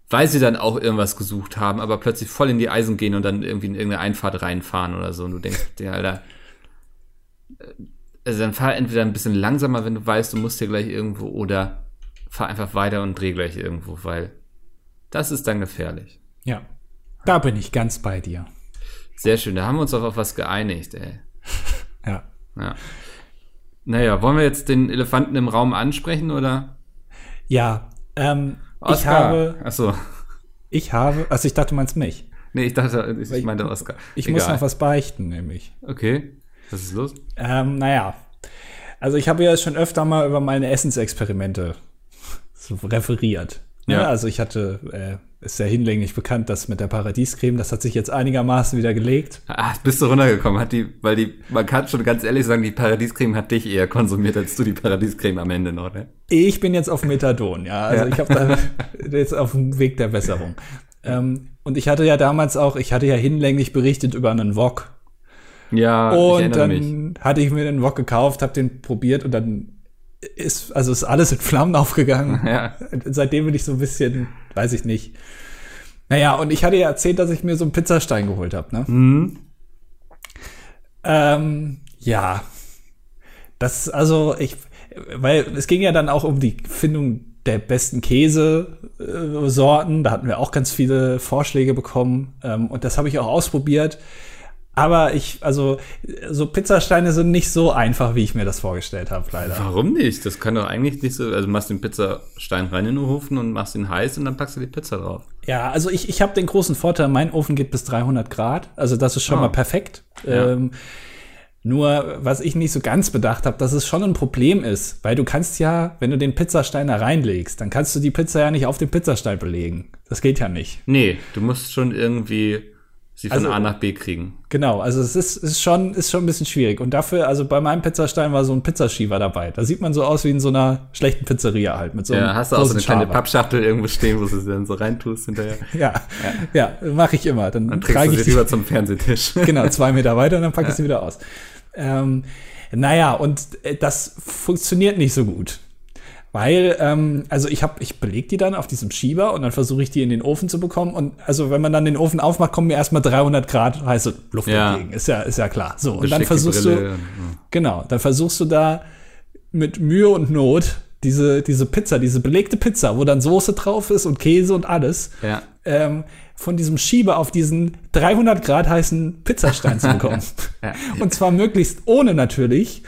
weil sie dann auch irgendwas gesucht haben, aber plötzlich voll in die Eisen gehen und dann irgendwie in irgendeine Einfahrt reinfahren oder so. Und du denkst dir, Alter, äh, also dann fahr entweder ein bisschen langsamer, wenn du weißt, du musst hier gleich irgendwo, oder fahr einfach weiter und dreh gleich irgendwo, weil das ist dann gefährlich. Ja, da bin ich ganz bei dir. Sehr schön, da haben wir uns auch auf was geeinigt, ey. Ja. Ja. Naja, wollen wir jetzt den Elefanten im Raum ansprechen, oder? Ja, ähm, ich Oscar. habe, Achso. ich habe, also ich dachte, du meinst mich. Nee, ich dachte, ich, ich- meinte Oscar. Ich Egal. muss noch was beichten, nämlich. Okay. Was ist los? Ähm, naja, also ich habe ja schon öfter mal über meine Essensexperimente so referiert. Ja. Ja. Also ich hatte, äh, ist ja hinlänglich bekannt, dass mit der Paradiescreme, das hat sich jetzt einigermaßen wieder gelegt. Ah, bist du runtergekommen? Hat die, weil die, man kann schon ganz ehrlich sagen, die Paradiescreme hat dich eher konsumiert als du die Paradiescreme am Ende noch, ne? Ich bin jetzt auf Methadon, ja. Also Ja. ich habe da jetzt auf dem Weg der Besserung. Ähm, und ich hatte ja damals auch, ich hatte ja hinlänglich berichtet über einen Wok. Ja, ich Und erinnere mich. dann hatte ich mir den Wok gekauft, habe den probiert und dann ist, also ist alles in Flammen aufgegangen. Ja. Seitdem bin ich so ein bisschen, weiß ich nicht. Naja, und ich hatte ja erzählt, dass ich mir so einen Pizzastein geholt habe, ne? Mhm. Ähm, ja. Das, also, ich, weil es ging ja dann auch um die Findung der besten Käsesorten. Sorten. da hatten wir auch ganz viele Vorschläge bekommen. Ähm, und das habe ich auch ausprobiert. Aber ich, also, so Pizzasteine sind nicht so einfach, wie ich mir das vorgestellt habe, leider. Warum nicht? Das kann doch eigentlich nicht so, also du machst den Pizzastein rein in den Ofen und machst ihn heiß und dann packst du die Pizza drauf. Ja, also ich, ich habe den großen Vorteil, mein Ofen geht bis 300 Grad. Also das ist schon Ah. mal perfekt. Ja. Ähm, nur, was ich nicht so ganz bedacht habe, dass es schon ein Problem ist, weil du kannst ja, wenn du den Pizzastein da reinlegst, dann kannst du die Pizza ja nicht auf den Pizzastein belegen. Das geht ja nicht. Nee, du musst schon irgendwie sie von Also- A nach B kriegen. Genau, also es ist, ist, schon, ist schon ein bisschen schwierig. Und dafür, also bei meinem Pizzastein war so ein Pizzaschieber dabei. Da sieht man so aus wie in so einer schlechten Pizzeria halt. Mit so einem Ja, hast du auch so eine kleine Schaber. Pappschachtel irgendwo stehen, wo du sie dann so reintust hinterher. Ja, ja, mache ich immer. Dann, Dann trage ich sie die rüber zum Fernsehtisch. genau, zwei Meter weiter und dann packe ich sie wieder aus. Ähm, naja, und äh, das funktioniert nicht so gut. Weil, ähm, also ich habe, ich beleg die dann auf diesem Schieber und dann versuche ich die in den Ofen zu bekommen. Und also wenn man dann den Ofen aufmacht, kommen mir erstmal 300 Grad heiße Luft Ja. entgegen. Ist ja, ist ja klar. So, und dann versuchst du, genau, dann versuchst du da mit Mühe und Not diese, diese Pizza, diese belegte Pizza, wo dann Soße drauf ist und Käse und alles, Ja. ähm, von diesem Schieber auf diesen 300 Grad heißen Pizzastein zu bekommen. Ja. Und zwar möglichst ohne natürlich,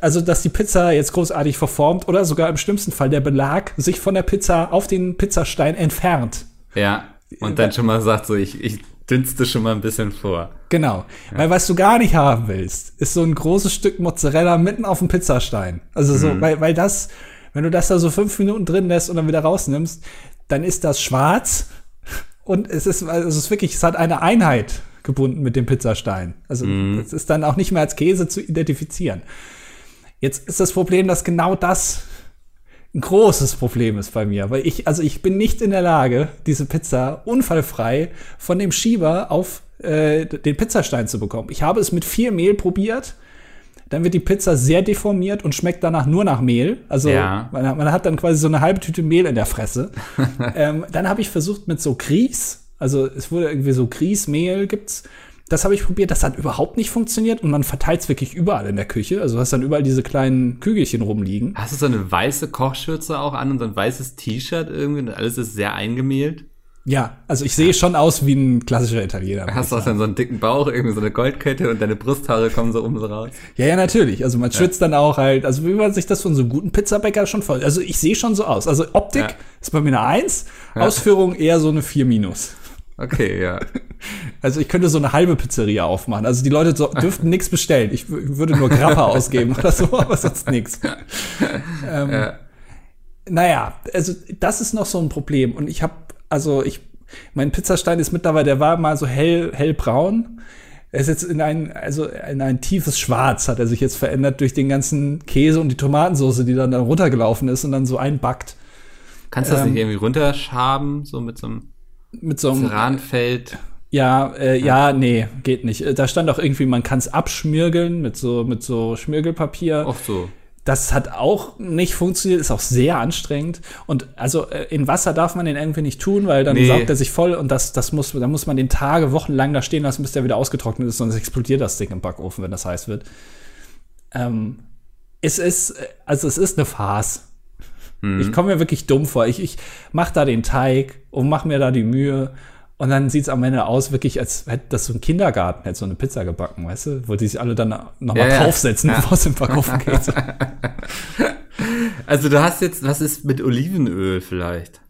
also dass die Pizza jetzt großartig verformt oder sogar im schlimmsten Fall der Belag sich von der Pizza auf den Pizzastein entfernt. Ja. Und dann schon mal sagt so, ich, ich dünste schon mal ein bisschen vor. Genau. Weil was du gar nicht haben willst, ist so ein großes Stück Mozzarella mitten auf dem Pizzastein. Also so, weil, weil das, wenn du das da so fünf Minuten drin lässt und dann wieder rausnimmst, dann ist das schwarz und es ist, also es ist wirklich, es hat eine Einheit gebunden mit dem Pizzastein. Also es ist dann auch nicht mehr als Käse zu identifizieren. Jetzt ist das Problem, dass genau das ein großes Problem ist bei mir, weil ich, also ich bin nicht in der Lage, diese Pizza unfallfrei von dem Schieber auf äh, den Pizzastein zu bekommen. Ich habe es mit viel Mehl probiert. Dann wird die Pizza sehr deformiert und schmeckt danach nur nach Mehl. Also Ja. man, hat- man hat dann quasi so eine halbe Tüte Mehl in der Fresse. ähm, dann habe ich versucht mit so Grieß, also es wurde irgendwie so Grießmehl gibt's. Das habe ich probiert, das hat überhaupt nicht funktioniert und man verteilt es wirklich überall in der Küche. Also du hast dann überall diese kleinen Kügelchen rumliegen. Hast du so eine weiße Kochschürze auch an und so ein weißes T-Shirt irgendwie und alles ist sehr eingemehlt? Ja, also ich sehe schon aus wie ein klassischer Italiener. Hast du auch dann so einen dicken Bauch, irgendwie so eine Goldkette und deine Brusthaare kommen so oben so raus? Ja, ja, natürlich. Also man schwitzt dann auch halt, also wie man sich das von so einem guten Pizzabäcker schon vor. Also ich sehe schon so aus. Also Optik Ja. ist bei mir eine Eins, Ausführung eher so eine 4 minus. Okay, ja. Also ich könnte so eine halbe Pizzeria aufmachen. Also die Leute so, dürften nichts bestellen. Ich würde nur Grappa ausgeben oder so, aber sonst nichts. Ähm, Ja. Naja, also das ist noch so ein Problem. Und ich habe, also ich, mein Pizzastein ist mittlerweile, der war mal so hell, hellbraun. Er ist jetzt in ein, also in ein tiefes Schwarz hat er sich jetzt verändert durch den ganzen Käse und die Tomatensauce, die dann da runtergelaufen ist und dann so einbackt. Kannst du das Ähm, nicht irgendwie runterschaben, so mit so einem Mit so einem, Ceranfeld? Ja, äh, ja, nee, geht nicht. Äh, Da stand auch irgendwie, man kann es abschmirgeln mit so, mit so Schmirgelpapier. Auch so. Das hat auch nicht funktioniert, ist auch sehr anstrengend. Und also äh, in Wasser darf man den irgendwie nicht tun, weil dann Nee. saugt er sich voll und das, das muss, da muss man den Tage, wochenlang da stehen lassen, bis der wieder ausgetrocknet ist, sonst explodiert das Ding im Backofen, wenn das heiß wird. Ähm, es ist, äh, also es ist eine Farce. Ich komme mir wirklich dumm vor. Ich, ich mache da den Teig und mache mir da die Mühe. Und dann sieht es am Ende aus, wirklich, als hätte das so ein Kindergarten, hätte so eine Pizza gebacken, weißt du? Wo die sich alle dann nochmal Ja, ja. draufsetzen, bevor es im Backofen geht. Also du hast jetzt, was ist mit Olivenöl vielleicht?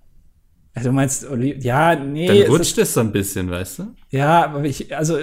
Ja, Du meinst, Oli- ja, nee, Dann rutscht es so ein bisschen, weißt du? ja, aber ich, also,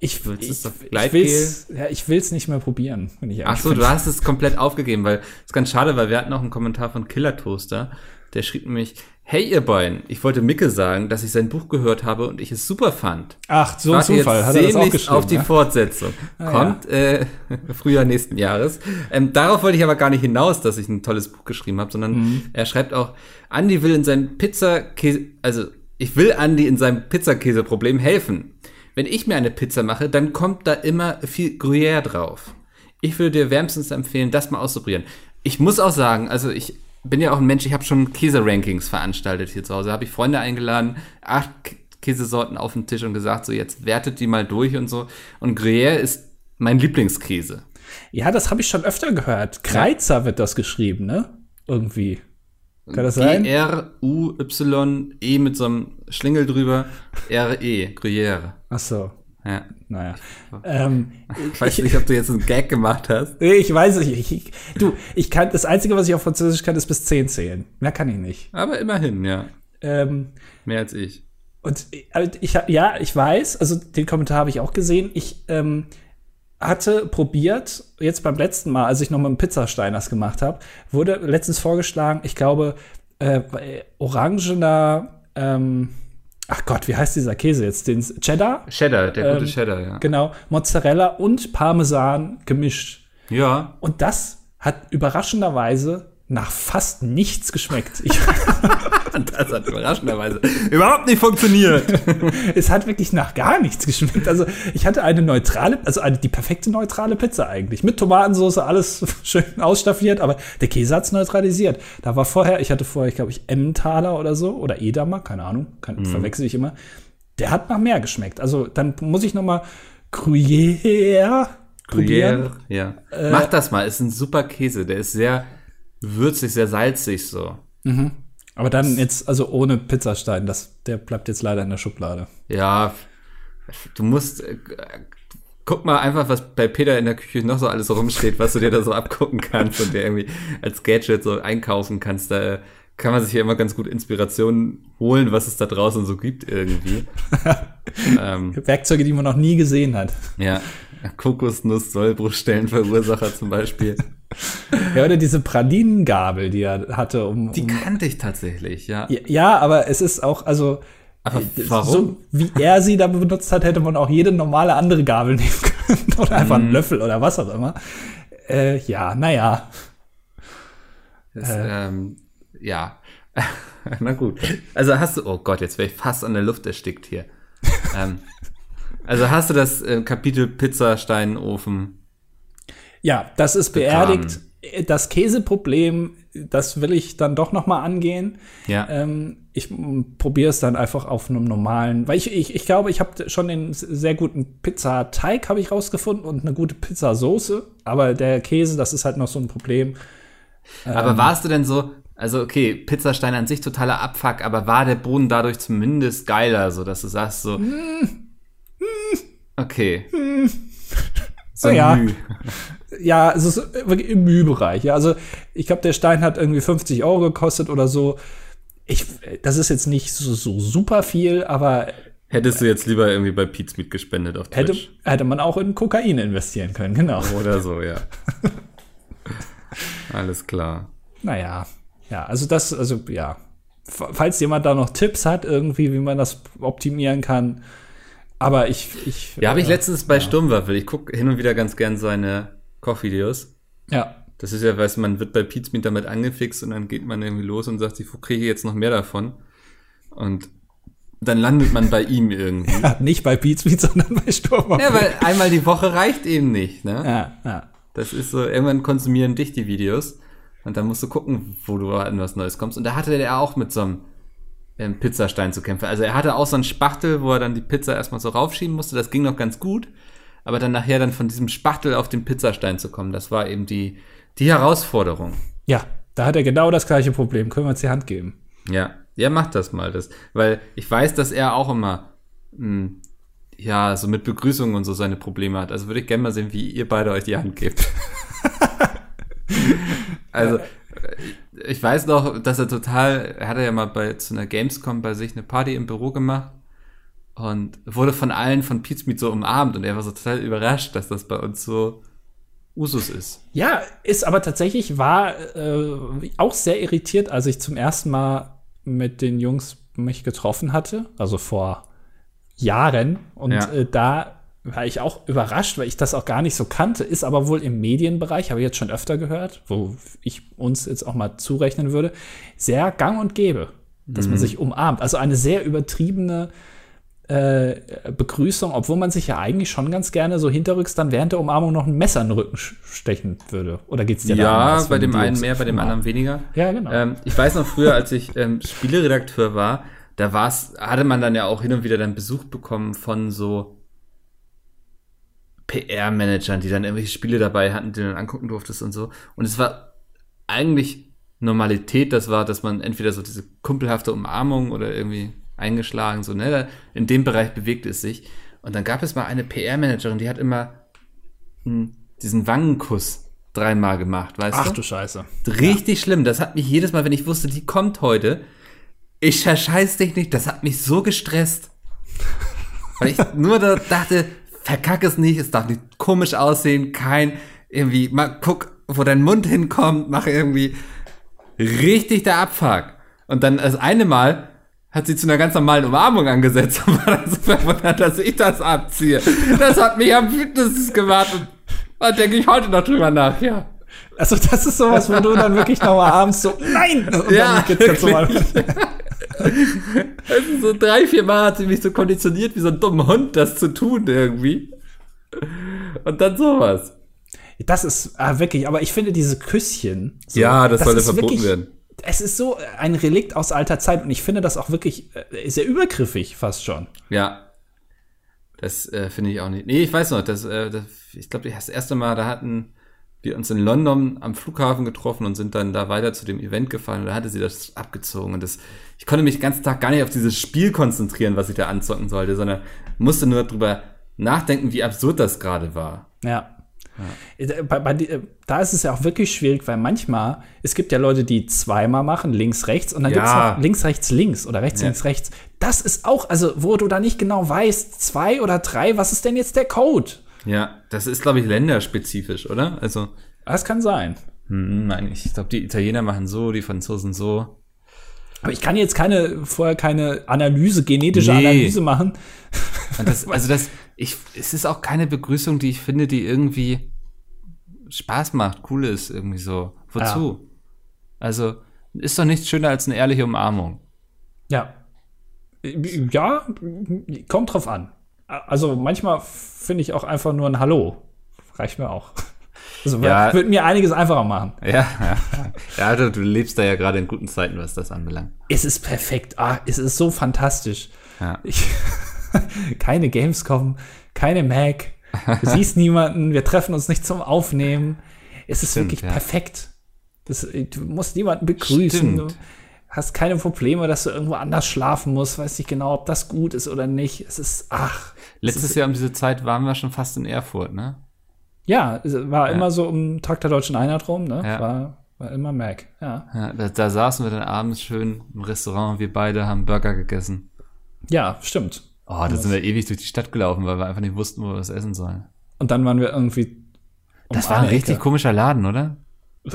ich, ich, ich Gleitgel? will's, ja, ich will's nicht mehr probieren, wenn ich Ach so, bin. du hast es komplett aufgegeben, weil ist ganz schade, weil wir hatten auch einen Kommentar von Killer Toaster, der schrieb nämlich, hey ihr beiden, ich wollte Micke sagen, dass ich sein Buch gehört habe und ich es super fand. Ach, so ein Zufall, hat er das auch geschrieben. auf die ja? Fortsetzung. Ah, Kommt äh, Frühjahr nächsten Jahres. Ähm, darauf wollte ich aber gar nicht hinaus, dass ich ein tolles Buch geschrieben habe, sondern Mhm. er schreibt auch, Andi will in seinem Pizzakäse, also ich will Andi in seinem Pizzakäseproblem helfen. Wenn ich mir eine Pizza mache, dann kommt da immer viel Gruyère drauf. Ich würde dir wärmstens empfehlen, das mal auszuprobieren. Ich muss auch sagen, also ich bin ja auch ein Mensch, ich habe schon Käse-Rankings veranstaltet hier zu Hause. Habe ich Freunde eingeladen, acht Käsesorten auf den Tisch und gesagt, so jetzt wertet die mal durch und so. Und Gruyère ist mein Lieblingskäse. Ja, das habe ich schon öfter gehört. Kreizer wird das geschrieben, ne? Irgendwie. Kann das sein? G-R-U-Y-E mit so einem Schlingel drüber. R-E, Gruyère. Ach so, Ja. naja. Ähm, Ich weiß nicht, ob du jetzt einen Gag gemacht hast. Ich weiß es nicht. Ich, du, ich kann, das Einzige, was ich auf Französisch kann, ist bis 10 zählen. Mehr kann ich nicht. Aber immerhin, ja. Ähm, Mehr als ich. und ich, ich hab- ja, ich weiß, also den Kommentar habe ich auch gesehen. Ich ähm, hatte probiert, jetzt beim letzten Mal, als ich noch mal einen Pizzastein das gemacht habe, wurde letztens vorgeschlagen, ich glaube, äh, orangener, ähm, ach Gott, wie heißt dieser Käse jetzt? Den Cheddar? Cheddar, der gute Ähm, Cheddar, ja. Genau, Mozzarella und Parmesan gemischt. Ja. Und das hat überraschenderweise nach fast nichts geschmeckt. Ich, Das hat überraschenderweise überhaupt nicht funktioniert. es hat wirklich nach gar nichts geschmeckt. Also ich hatte eine neutrale, also eine, die perfekte neutrale Pizza eigentlich. Mit Tomatensauce, alles schön ausstaffiert, aber der Käse hat's neutralisiert. Da war vorher, ich hatte vorher, ich glaube ich, Emmentaler oder so, oder Edamer, keine Ahnung, kann, verwechsel ich immer. Der hat nach mehr geschmeckt. Also dann muss ich noch mal Gruyère probieren. Gruyère, ja. Mach das mal, ist ein super Käse. Der ist sehr würzig, sehr salzig so. Aber dann jetzt, also ohne Pizzastein, das, der bleibt jetzt leider in der Schublade. Ja, du musst. Äh, guck mal einfach, was bei Peter in der Küche noch so alles rumsteht, was du dir da so abgucken kannst und dir irgendwie als Gadget so einkaufen kannst. Da kann man sich ja immer ganz gut Inspiration holen, was es da draußen so gibt irgendwie. ähm, Werkzeuge, die man noch nie gesehen hat. ja, Kokosnuss, Sollbruchstellenverursacher zum Beispiel. Ja, oder diese Pralinengabel, die er hatte, um. Die um kannte ich tatsächlich, ja. ja, ja, aber es ist auch, also. Aber äh, warum? So wie er sie da benutzt hat, hätte man auch jede normale andere Gabel nehmen können. Oder einfach Mhm. einen Löffel oder was auch immer. Äh, ja, naja. Das, ähm, ja. Na gut. Also hast du, oh Gott, jetzt wäre ich fast an der Luft erstickt hier. ähm, also hast du das äh, Kapitel Pizzasteinofen. Ja, das ist beerdigt. Das Käseproblem, das will ich dann doch noch mal angehen. Ja. Ähm, ich probiere es dann einfach auf einem normalen, weil ich, ich, ich glaube, ich habe schon den sehr guten Pizzateig habe ich rausgefunden und eine gute Pizzasoße, aber der Käse, das ist halt noch so ein Problem. aber ähm, warst du denn so, also okay, Pizzastein an sich totaler Abfuck, aber war der Boden dadurch zumindest geiler, so dass du sagst so, okay. So Oh ja. Ja, es ist wirklich im Mühbereich. Ja, also ich glaube, der Stein hat irgendwie 50 Euro gekostet oder so. Ich, das ist jetzt nicht so, so super viel, aber Hättest du jetzt lieber irgendwie bei Pizza mitgespendet auf hätte, Twitch? hätte man auch in Kokain investieren können, genau. Oder so, ja. Alles klar. Naja, ja, also das, also ja. Falls jemand da noch Tipps hat, irgendwie, wie man das optimieren kann. Aber ich, ich. Ja, habe ich äh, letztens bei Sturmwaffel. Ich gucke hin und wieder ganz gern seine Kochvideos. Ja, Das ist ja, weiß man wird bei Pizmeet damit angefixt und dann geht man irgendwie los und sagt, ich kriege jetzt noch mehr davon. Und dann landet man bei ihm irgendwie. Ja, nicht bei Beatsbeat, sondern bei Sturm. Ja, weil einmal die Woche reicht eben nicht, ne? Ja, ja. Das ist so, irgendwann konsumieren dich die Videos und dann musst du gucken, wo du an was Neues kommst. Und da hatte er auch mit so einem ähm, Pizzastein zu kämpfen. Also er hatte auch so einen Spachtel, wo er dann die Pizza erstmal so raufschieben musste. Das ging noch ganz gut. Aber dann nachher dann von diesem Spachtel auf den Pizzastein zu kommen, das war eben die, die Herausforderung. Ja, da hat er genau das gleiche Problem. Können wir uns die Hand geben? Ja, ja, macht das mal. Das, weil ich weiß, dass er auch immer, mh, ja, so mit Begrüßungen und so seine Probleme hat. Also würde ich gerne mal sehen, wie ihr beide euch die Hand gebt. also, ich weiß noch, dass er total, er hatte ja mal bei zu einer Gamescom bei sich eine Party im Büro gemacht und wurde von allen von Pizmeet so umarmt und er war so total überrascht, dass das bei uns so Usus ist. Ja, ist aber tatsächlich, war äh, auch sehr irritiert, als ich zum ersten Mal mit den Jungs mich getroffen hatte, also vor Jahren. Und Ja. äh, da war ich auch überrascht, weil ich das auch gar nicht so kannte, ist aber wohl im Medienbereich, habe ich jetzt schon öfter gehört, wo ich uns jetzt auch mal zurechnen würde, sehr gang und gäbe, dass man sich umarmt. Also eine sehr übertriebene äh, Begrüßung, obwohl man sich ja eigentlich schon ganz gerne so hinterrücks dann während der Umarmung noch ein Messer in den Rücken stechen würde. Oder geht's dir da Ja, bei dem einen mehr, bei dem anderen weniger. Ja, genau. Ähm, ich weiß noch früher, als ich ähm, Spieleredakteur war, da war's, hatte man dann ja auch hin und wieder dann Besuch bekommen von so PR-Managern, die dann irgendwelche Spiele dabei hatten, die du dann angucken durftest und so. Und es war eigentlich Normalität, das war, dass man entweder so diese kumpelhafte Umarmung oder irgendwie eingeschlagen, so, ne, in dem Bereich bewegt es sich. Und dann gab es mal eine PR-Managerin, die hat immer hm, diesen Wangenkuss dreimal gemacht, weißt Ach du? du Scheiße. Richtig schlimm. Das hat mich jedes Mal, wenn ich wusste, die kommt heute, ich verscheiß dich nicht, das hat mich so gestresst. Weil ich nur da dachte, verkack es nicht, es darf nicht komisch aussehen, kein irgendwie, mal guck, wo dein Mund hinkommt, mach irgendwie richtig der Abfuck. Und dann das eine Mal hat sie zu einer ganz normalen Umarmung angesetzt und war dann so verwundert, dass ich das abziehe. Das hat mich am wütendsten gemacht und da denke ich heute noch drüber nach, ja. Also das ist sowas, wo du dann wirklich noch mal abends so, nein! Und Ja, dann geht's ganz normal. Also so drei, vier Mal hat sie mich so konditioniert, wie so ein dummer Hund, das zu tun irgendwie. Und dann sowas. Das ist ah, wirklich, aber ich finde diese Küsschen. so, Ja, das sollte ist verboten wirklich- werden. Es ist so ein Relikt aus alter Zeit und ich finde das auch wirklich äh, sehr übergriffig fast schon. Ja. Das äh, finde ich auch nicht. Nee, ich weiß noch, das, äh, das, ich glaube, das erste Mal, da hatten wir uns in London am Flughafen getroffen und sind dann da weiter zu dem Event gefahren und da hatte sie das abgezogen und das, ich konnte mich den ganzen Tag gar nicht auf dieses Spiel konzentrieren, was ich da anzocken sollte, sondern musste nur drüber nachdenken, wie absurd das gerade war. Ja. Äh, Bei, bei, äh, da ist es ja auch wirklich schwierig, weil manchmal, es gibt ja Leute, die zweimal machen, links, rechts, und dann Ja. gibt es noch links, rechts, links oder rechts, Ja. links, rechts. Das ist auch, also wo du da nicht genau weißt, zwei oder drei, was ist denn jetzt der Code? Ja, das ist, glaube ich, länderspezifisch, oder? Also, Das kann sein. hm, nein, ich glaube, die Italiener machen so, die Franzosen so. Aber ich kann jetzt keine, vorher keine Analyse, genetische Nee. Analyse machen. Das, also das, ich, es ist auch keine Begrüßung, die ich finde, die irgendwie Spaß macht, cool ist, irgendwie so. Wozu? Also, ist doch nichts schöner als eine ehrliche Umarmung. Ja. Ja, kommt drauf an. Also manchmal finde ich auch einfach nur ein Hallo. Reicht mir auch. Also Ja. wird mir einiges einfacher machen. Ja, ja. Ja, du, du lebst da ja gerade in guten Zeiten, was das anbelangt. Es ist perfekt. Ah, es ist so fantastisch. Ja. Ich, keine Gamescom, keine Mac. Du siehst niemanden, wir treffen uns nicht zum Aufnehmen. Es ist Stimmt, wirklich ja. perfekt. Das, du musst niemanden begrüßen. Du Stimmt. hast keine Probleme, dass du irgendwo anders schlafen musst. Weiß nicht genau, ob das gut ist oder nicht. Es ist, ach. Letztes Jahr um diese Zeit waren wir schon fast in Erfurt, ne? Ja, es war immer so um Tag der Deutschen Einheit rum, ne? Ja. War, war immer Mac. Ja. Ja, da, da saßen wir dann abends schön im Restaurant, wir beide haben Burger gegessen. ja, stimmt. Oh, da sind wir ewig durch die Stadt gelaufen, weil wir einfach nicht wussten, wo wir was essen sollen. Und dann waren wir irgendwie. um Das war ein richtig Ecke. komischer Laden, oder?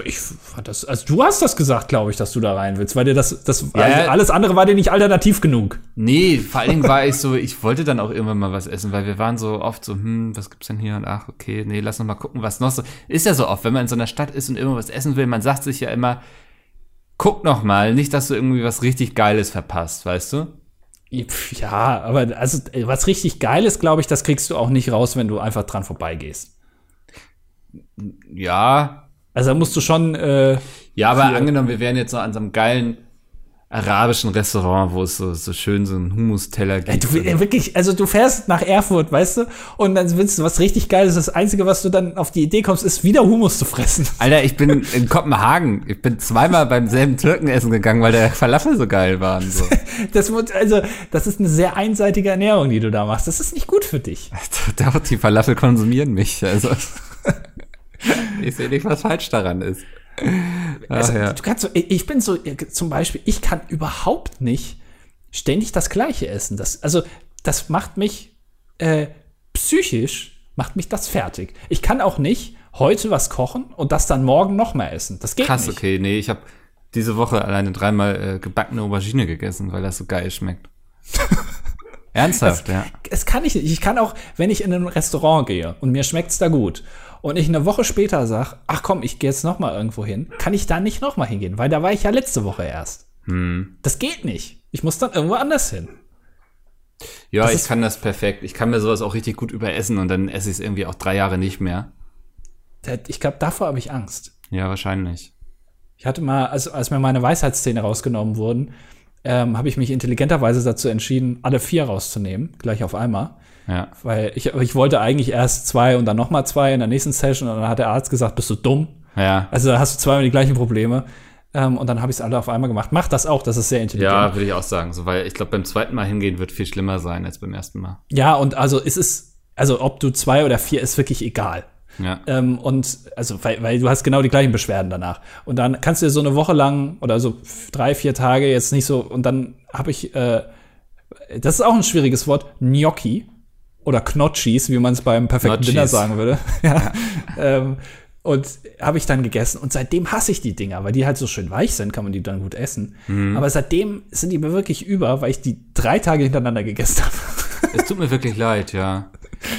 Ich fand das, also du hast das gesagt, glaube ich, dass du da rein willst, weil dir das, das Ja, also alles andere war dir nicht alternativ genug. Nee, vor allen Dingen war ich so, ich wollte dann auch irgendwann mal was essen, weil wir waren so oft so, hm, was gibt's denn hier? Und ach, okay, nee, lass uns mal gucken, was noch so. Ist ja so oft, wenn man in so einer Stadt ist und immer was essen will, man sagt sich ja immer, guck noch mal, nicht, dass du irgendwie was richtig Geiles verpasst, weißt du? Ja, aber also was richtig geil ist, glaube ich, das kriegst du auch nicht raus, wenn du einfach dran vorbeigehst. Ja. Also da musst du schon. Äh, ja, aber angenommen, wir wären jetzt noch an so einem geilen arabischen Restaurant, wo es so, so schön so einen Hummus-Teller gibt. Du, äh, wirklich, also du fährst nach Erfurt, weißt du, und dann willst du was richtig Geiles. Das Einzige, was du dann auf die Idee kommst, ist wieder Hummus zu fressen. Alter, ich bin in Kopenhagen. Ich bin zweimal beim selben Türken essen gegangen, weil der Falafel so geil war. Und so. das wird, also, das ist eine sehr einseitige Ernährung, die du da machst. Das ist nicht gut für dich. Doch, die Falafel konsumieren mich. Also, ich sehe nicht, was falsch daran ist. Also, ja. du kannst so, ich bin so, zum Beispiel, ich kann überhaupt nicht ständig das Gleiche essen. Das, also, das macht mich äh, psychisch, macht mich das fertig. Ich kann auch nicht heute was kochen und das dann morgen noch mal essen. Das geht Krass, nicht. okay, nee, ich habe diese Woche alleine dreimal äh, gebackene Aubergine gegessen, weil das so geil schmeckt. Ernsthaft, das, ja. Es kann ich nicht. Ich kann auch, wenn ich in ein Restaurant gehe und mir schmeckt's da gut und ich eine Woche später sage, ach komm, ich gehe jetzt noch mal irgendwo hin, kann ich da nicht noch mal hingehen, weil da war ich ja letzte Woche erst. Hm. Das geht nicht. Ich muss dann irgendwo anders hin. Ja, das ich kann das perfekt. Ich kann mir sowas auch richtig gut überessen und dann esse ich es irgendwie auch drei Jahre nicht mehr. Ich glaube, davor habe ich Angst. Ja, wahrscheinlich. Ich hatte mal, als, als mir meine Weisheitszähne rausgenommen wurden, ähm, habe ich mich intelligenterweise dazu entschieden, alle vier rauszunehmen, gleich auf einmal. Ja. Weil ich, ich wollte eigentlich erst zwei und dann noch mal zwei in der nächsten Session und dann hat der Arzt gesagt, bist du dumm? Ja. Also da hast du zweimal die gleichen Probleme. Ähm, und dann habe ich es alle auf einmal gemacht. Mach das auch, das ist sehr intelligent. Ja, würde ich auch sagen. So, weil ich glaube, beim zweiten Mal hingehen wird viel schlimmer sein als beim ersten Mal. Ja, und also es ist, also ob du zwei oder vier, ist wirklich egal. Ja. Ähm, und also, weil, weil du hast genau die gleichen Beschwerden danach. Und dann kannst du dir so eine Woche lang oder so drei, vier Tage jetzt nicht so, und dann habe ich, äh, das ist auch ein schwieriges Wort, Gnocchi oder Knotschis, wie man es beim perfekten Gnocchis. Dinner sagen würde. ja. ähm, und habe ich dann gegessen und seitdem hasse ich die Dinger, weil die halt so schön weich sind, kann man die dann gut essen. Mhm. Aber seitdem sind die mir wirklich über, weil ich die drei Tage hintereinander gegessen habe. Es tut mir wirklich leid, ja.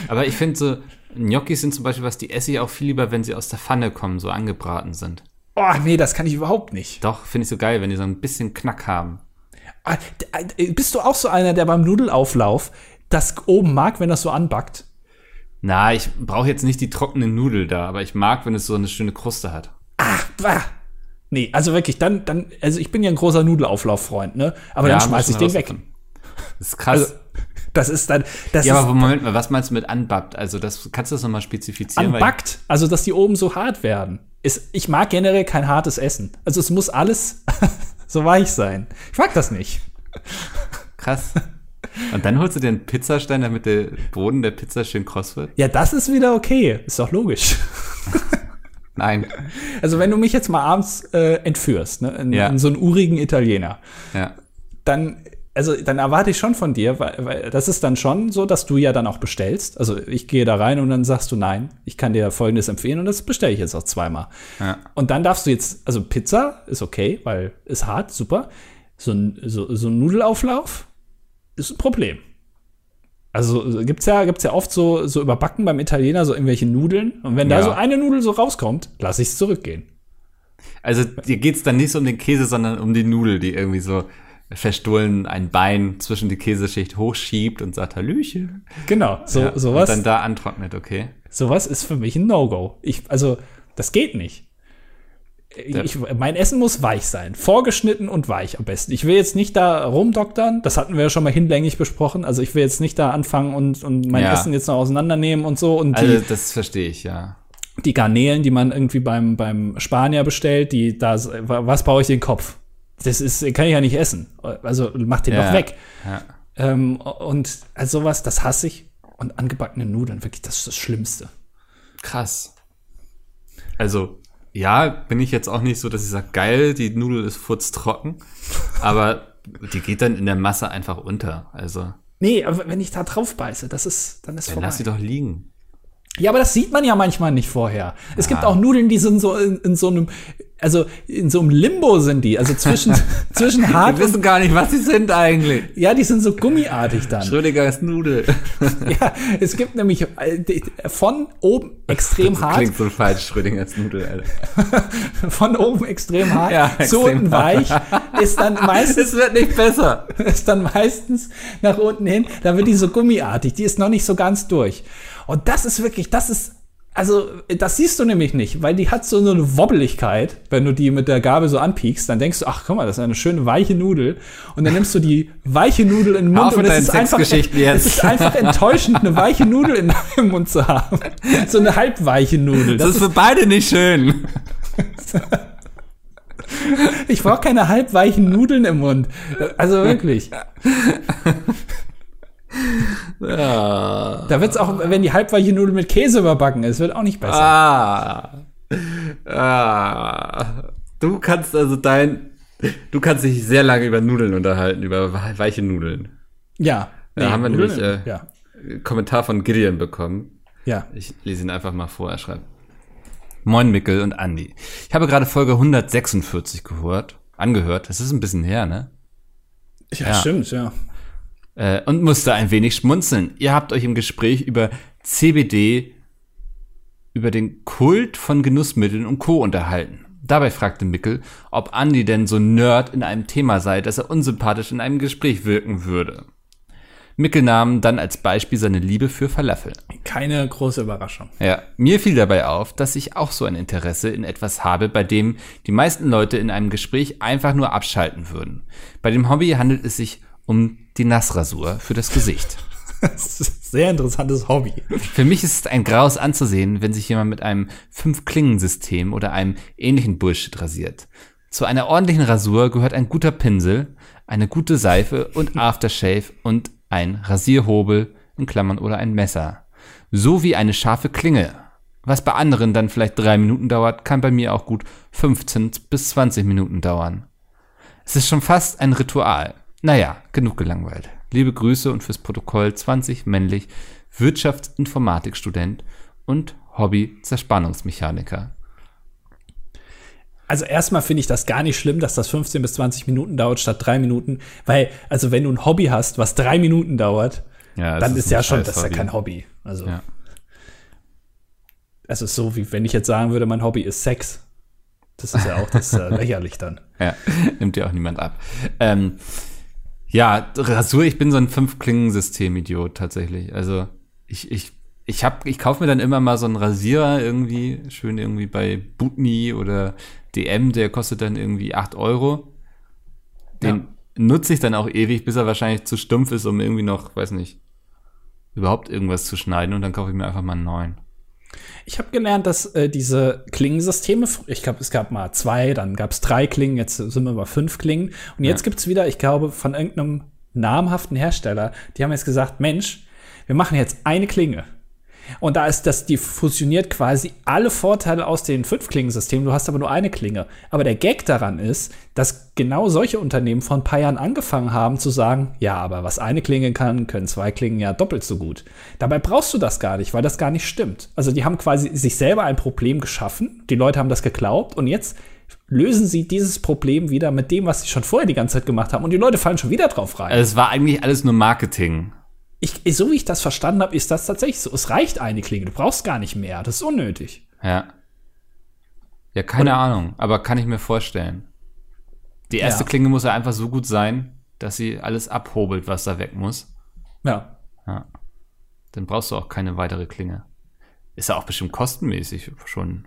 Aber ich finde so, Gnocchis sind zum Beispiel was, die esse ich auch viel lieber, wenn sie aus der Pfanne kommen, so angebraten sind. Oh, nee, das kann ich überhaupt nicht. Doch, finde ich so geil, wenn die so ein bisschen Knack haben. Ah, äh, Bist du auch so einer, der beim Nudelauflauf das oben mag, wenn das so anbackt? Na, ich brauche jetzt nicht die trockene Nudel da, aber ich mag, wenn es so eine schöne Kruste hat. Ah, bah. Nee, also wirklich, dann, dann, also ich bin ja ein großer Nudelauflauf-Freund, ne? Aber Ja, dann schmeiß ich den weg. rausfinden. Das ist krass. Also, das ist dann, das ja, ist aber Moment mal, was meinst du mit anbappt? Also, das kannst du das nochmal spezifizieren? anbackt, also dass die oben so hart werden. Ist, ich mag generell kein hartes Essen. Also es muss alles so weich sein. Ich mag das nicht. Krass. Und dann holst du dir einen Pizzastein, damit der Boden der Pizza schön kross wird? Ja, das ist wieder okay. Ist doch logisch. Nein. Also wenn du mich jetzt mal abends äh, entführst, ne, in, Ja. in so einen urigen Italiener, Ja. dann, also dann erwarte ich schon von dir, weil, weil das ist dann schon so, dass du ja dann auch bestellst. Also ich gehe da rein und dann sagst du nein, ich kann dir Folgendes empfehlen und das bestelle ich jetzt auch zweimal. Ja. Und dann darfst du jetzt, also Pizza ist okay, weil ist hart, super. So ein, so, so ein Nudelauflauf ist ein Problem. Also gibt's ja, gibt's ja oft so, so überbacken beim Italiener so irgendwelche Nudeln. Und wenn da Ja. so eine Nudel so rauskommt, lass ich es zurückgehen. Also, dir geht's dann nicht so um den Käse, sondern um die Nudel, die irgendwie so verstohlen ein Bein zwischen die Käseschicht hochschiebt und sagt Hallöchen. Genau, so, Ja, sowas. Und dann da antrocknet, okay. Sowas ist für mich ein No-Go. Ich, also, das geht nicht. Ich, mein Essen muss weich sein. Vorgeschnitten und weich am besten. Ich will jetzt nicht da rumdoktern. Das hatten wir ja schon mal hinlänglich besprochen. Also ich will jetzt nicht da anfangen und, und mein Ja. Essen jetzt noch auseinandernehmen und so. Und Also, die, das verstehe ich, ja. die Garnelen, die man irgendwie beim, beim Spanier bestellt, die da, was brauche ich den Kopf? Das ist, kann ich ja nicht essen. Also mach den Ja. doch weg. ja. Ähm, und also sowas, das hasse ich. Und angebackene Nudeln, wirklich, das ist das Schlimmste. Krass. Also, ja, bin ich jetzt auch nicht so, dass ich sage, geil, die Nudel ist furztrocken. aber die geht dann in der Masse einfach unter. Also, Nee, aber wenn ich da drauf beiße, das ist, dann ist dann vorbei. lass sie doch liegen. Ja, aber das sieht man ja manchmal nicht vorher. Es gibt Ah. auch Nudeln, die sind so in, in so einem, also in so einem Limbo sind die, also zwischen, zwischen hart Wir wissen gar nicht, was sie sind eigentlich. Ja, die sind so gummiartig dann. Schrödingers Nudel. ja, es gibt nämlich äh, von oben extrem hart. Klingt so falsch, Schrödingers Nudel, Alter. von oben extrem hart Ja, zu extrem unten weich, ist dann meistens, Es wird nicht besser. ist dann meistens nach unten hin, da wird die so gummiartig, die ist noch nicht so ganz durch. Und das ist wirklich, das ist, also, das siehst du nämlich nicht, weil die hat so eine Wobbeligkeit, wenn du die mit der Gabel so anpiekst, dann denkst du, ach, guck mal, das ist eine schöne weiche Nudel. Und dann nimmst du die weiche Nudel in den Mund und es ist, einfach, es ist einfach enttäuschend, eine weiche Nudel in deinem Mund zu haben. So eine halbweiche Nudel. Das, ist für beide nicht schön. Ich brauche keine halbweichen Nudeln im Mund. Also wirklich. Ja. Da wird's auch, wenn die halbweiche Nudel mit Käse überbacken ist, wird auch nicht besser. Ah. Ah. Du kannst also dein. Du kannst dich sehr lange über Nudeln unterhalten, über weiche Nudeln. Ja. Da haben wir Nudeln- nämlich äh, ja. Kommentar von Gideon bekommen. Ja. Ich lese ihn einfach mal vor, er schreibt. Moin Mickel und Andi. Ich habe gerade Folge 146 gehört, angehört. Das ist ein bisschen her, ne? Ja, Ja. stimmt, ja. Äh, und musste ein wenig schmunzeln. Ihr habt euch im Gespräch über CBD, über den Kult von Genussmitteln und Co. unterhalten. Dabei fragte Mickel, ob Andi denn so Nerd in einem Thema sei, dass er unsympathisch in einem Gespräch wirken würde. Mickel nahm dann als Beispiel seine Liebe für Falafel. Keine große Überraschung. Ja, mir fiel dabei auf, dass ich auch so ein Interesse in etwas habe, bei dem die meisten Leute in einem Gespräch einfach nur abschalten würden. Bei dem Hobby handelt es sich um die Nassrasur für das Gesicht. Das ist ein sehr interessantes Hobby. Für mich ist es ein Graus anzusehen, wenn sich jemand mit einem Fünf-Klingen-System oder einem ähnlichen Bullshit rasiert. Zu einer ordentlichen Rasur gehört ein guter Pinsel, eine gute Seife und Aftershave und ein Rasierhobel in Klammern oder ein Messer. So wie eine scharfe Klinge. Was bei anderen dann vielleicht drei Minuten dauert, kann bei mir auch gut 15 bis 20 Minuten dauern. Es ist schon fast ein Ritual. Naja, genug gelangweilt. Liebe Grüße und fürs Protokoll 20 männlich, Wirtschaftsinformatikstudent und Hobby-Zerspannungsmechaniker. Also erstmal finde ich das gar nicht schlimm, dass das 15 bis 20 Minuten dauert statt drei Minuten, weil, also wenn du ein Hobby hast, was drei Minuten dauert, Ja, dann ist, ja ein schon, das ist ja Hobby. kein Hobby. Also, Ja. es ist so, wie wenn ich jetzt sagen würde, mein Hobby ist Sex. Das ist ja auch das äh, lächerlich dann. Ja, nimmt dir auch niemand ab. Ähm, ja, Rasur, ich bin so ein Fünf-Klingen-System-Idiot tatsächlich. Also ich, ich, ich hab, ich kaufe mir dann immer mal so einen Rasierer irgendwie, schön irgendwie bei Butni oder DM, der kostet dann irgendwie 8 Euro. Den Ja. nutze ich dann auch ewig, bis er wahrscheinlich zu stumpf ist, um irgendwie noch, weiß nicht, überhaupt irgendwas zu schneiden und dann kaufe ich mir einfach mal einen neuen. Ich habe gelernt, dass äh, diese Klingensysteme, ich glaube, es gab mal zwei, dann gab es drei Klingen, jetzt sind wir bei fünf Klingen. Und jetzt Ja. gibt's wieder, ich glaube, von irgendeinem namhaften Hersteller, die haben jetzt gesagt, Mensch, wir machen jetzt eine Klinge. Und da ist das, die fusioniert quasi alle Vorteile aus den fünf Klingensystemen. Du hast aber nur eine Klinge. Aber der Gag daran ist, dass genau solche Unternehmen vor ein paar Jahren angefangen haben zu sagen, ja, aber was eine Klinge kann, können zwei Klingen ja doppelt so gut. Dabei brauchst du das gar nicht, weil das gar nicht stimmt. Also die haben quasi sich selber ein Problem geschaffen. Die Leute haben das geglaubt und jetzt lösen sie dieses Problem wieder mit dem, was sie schon vorher die ganze Zeit gemacht haben. Und die Leute fallen schon wieder drauf rein. Also es war eigentlich alles nur Marketing. Ich, so wie ich das verstanden habe, ist das tatsächlich so. Es reicht eine Klinge. Du brauchst gar nicht mehr. Das ist unnötig. Ja. Ja, keine Ahnung, aber kann ich mir vorstellen. Die erste Ja. Klinge muss ja einfach so gut sein, dass sie alles abhobelt, was da weg muss. Ja. Ja. Dann brauchst du auch keine weitere Klinge. Ist ja auch bestimmt kostenmäßig schon.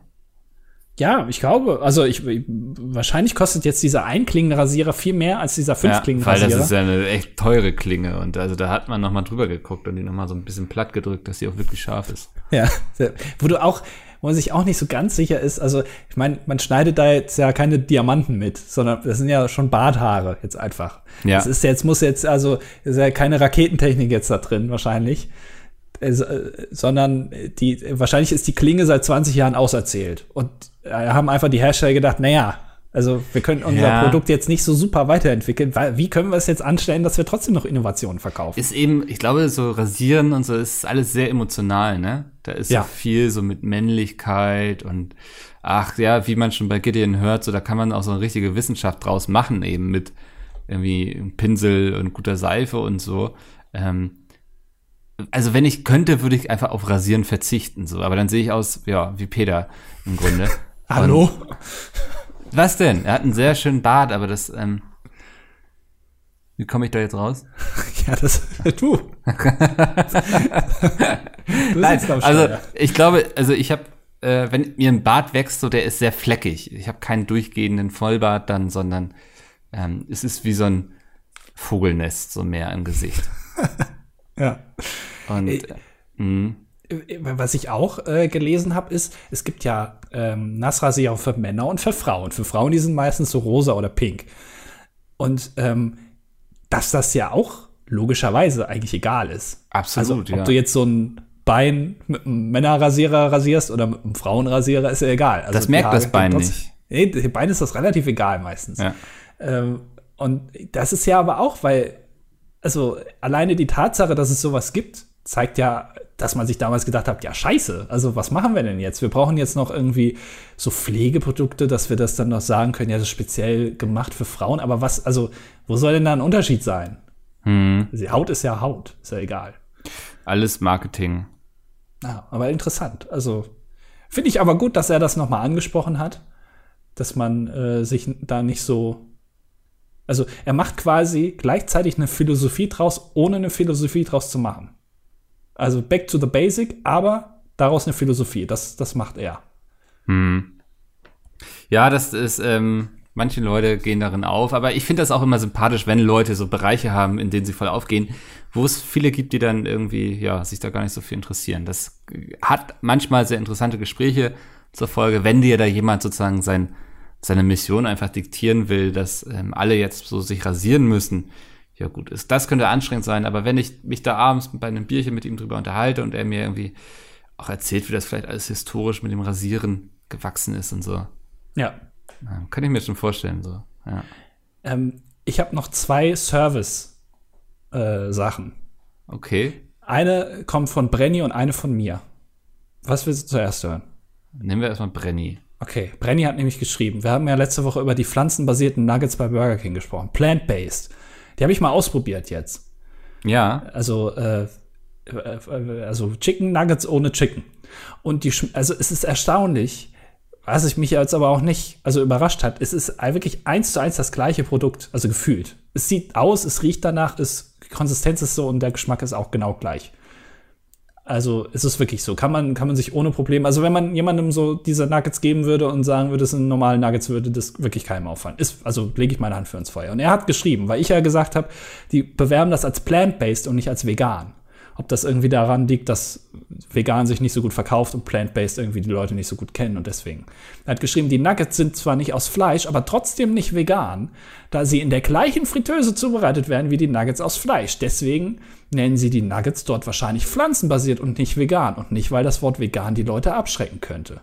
Ja, ich glaube, also ich, wahrscheinlich kostet jetzt dieser Einklingenrasierer viel mehr als dieser Ja, weil das Fünfklingenrasierer. ist ja eine echt teure Klinge und also da hat man noch mal drüber geguckt und die noch mal so ein bisschen platt gedrückt, dass sie auch wirklich scharf ist. Ja, wo du auch, wo man sich auch nicht so ganz sicher ist, also ich meine, man schneidet da jetzt ja keine Diamanten mit, sondern das sind ja schon Barthaare jetzt einfach. Ja. Das ist jetzt, muss jetzt, also ist ja keine Raketentechnik jetzt da drin wahrscheinlich. Äh, äh, sondern die, wahrscheinlich ist die Klinge seit 20 Jahren auserzählt. Und äh, haben einfach die Hersteller gedacht, naja, Also wir können unser Ja. Produkt jetzt nicht so super weiterentwickeln. Weil, wie können wir es jetzt anstellen, dass wir trotzdem noch Innovationen verkaufen? Ist eben, ich glaube, so Rasieren und so ist alles sehr emotional, ne? Da ist Ja. so viel so mit Männlichkeit und ach ja, wie man schon bei Gideon hört, so da kann man auch so eine richtige Wissenschaft draus machen, eben mit irgendwie Pinsel und guter Seife und so. Ähm, also wenn ich könnte, würde ich einfach auf Rasieren verzichten, so. Aber dann sehe ich aus, ja, wie Peter im Grunde. Hallo? Was denn? Er hat einen sehr schönen Bart, aber das, ähm, wie komme ich da jetzt raus? Ja, das du. du Nein, also ich glaube, also ich habe, äh, wenn mir ein Bart wächst, so der ist sehr fleckig. Ich habe keinen durchgehenden Vollbart dann, sondern ähm, es ist wie so ein Vogelnest, so mehr im Gesicht. ja. Und Äh, äh, mh, Was ich auch äh, gelesen habe, ist, es gibt ja ähm, Nassrasierer für Männer und für Frauen. Für Frauen, die sind meistens so rosa oder pink. Und ähm, dass das ja auch logischerweise eigentlich egal ist. Absolut, also, ob ja. du jetzt so ein Bein mit einem Männerrasierer rasierst oder mit einem Frauenrasierer, ist ja egal. Also Das merkt Haare das Bein nicht. Nee, dem Bein ist das relativ egal meistens. ja. Ähm, und das ist ja aber auch, weil, also alleine die Tatsache, dass es sowas gibt, zeigt ja, dass man sich damals gedacht hat, ja scheiße, also was machen wir denn jetzt? Wir brauchen jetzt noch irgendwie so Pflegeprodukte, dass wir das dann noch sagen können, ja, das ist speziell gemacht für Frauen, aber was, also, wo soll denn da ein Unterschied sein? Hm, Die Haut ist ja Haut, ist ja egal. alles Marketing. Ja, aber interessant. Also finde ich aber gut, dass er das nochmal angesprochen hat, dass man äh, sich da nicht so. Also er macht quasi gleichzeitig eine Philosophie draus, ohne eine Philosophie draus zu machen. Also back to the basic, aber daraus eine Philosophie. Das, das macht er. Hm. Ja, das ist, ähm, manche Leute gehen darin auf, aber ich finde das auch immer sympathisch, wenn Leute so Bereiche haben, in denen sie voll aufgehen, wo es viele gibt, die dann irgendwie, ja, sich da gar nicht so viel interessieren. Das hat manchmal sehr interessante Gespräche zur Folge, wenn dir da jemand sozusagen sein, seine Mission einfach diktieren will, dass ähm, alle jetzt so sich rasieren müssen. Ja gut, ist, das könnte anstrengend sein, aber wenn ich mich da abends bei einem Bierchen mit ihm drüber unterhalte und er mir irgendwie auch erzählt, wie das vielleicht alles historisch mit dem Rasieren gewachsen ist und so, Ja. ja, kann ich mir schon vorstellen, so. Ja. Ähm, ich habe noch zwei Service-Sachen. Okay. eine kommt von Brenny und eine von mir. Was willst du zuerst hören? Nehmen wir erstmal Brenny. Okay, Brenny hat nämlich geschrieben, wir haben ja letzte Woche über die pflanzenbasierten Nuggets bei Burger King gesprochen. Plant-based. Die habe ich mal ausprobiert jetzt. Ja, Also, äh, äh, also Chicken Nuggets ohne Chicken. Und die, also es ist erstaunlich, was ich mich jetzt aber auch nicht, also überrascht hat. Es ist wirklich eins zu eins das gleiche Produkt, also gefühlt. Es sieht aus, es riecht danach, es, die Konsistenz ist so und der Geschmack ist auch genau gleich. Also es ist wirklich so. Kann man, kann man sich ohne Probleme, also wenn man jemandem so diese Nuggets geben würde und sagen würde, das sind normale Nuggets, würde das wirklich keinem auffallen. Ist, also lege ich meine Hand für ins Feuer. Und er hat geschrieben, weil ich ja gesagt habe, die bewerben das als plant-based und nicht als vegan. Ob das irgendwie daran liegt, dass vegan sich nicht so gut verkauft und plant-based irgendwie die Leute nicht so gut kennen und deswegen. Er hat geschrieben, die Nuggets sind zwar nicht aus Fleisch, aber trotzdem nicht vegan, da sie in der gleichen Fritteuse zubereitet werden wie die Nuggets aus Fleisch. Deswegen nennen sie die Nuggets dort wahrscheinlich pflanzenbasiert und nicht vegan und nicht, weil das Wort vegan die Leute abschrecken könnte.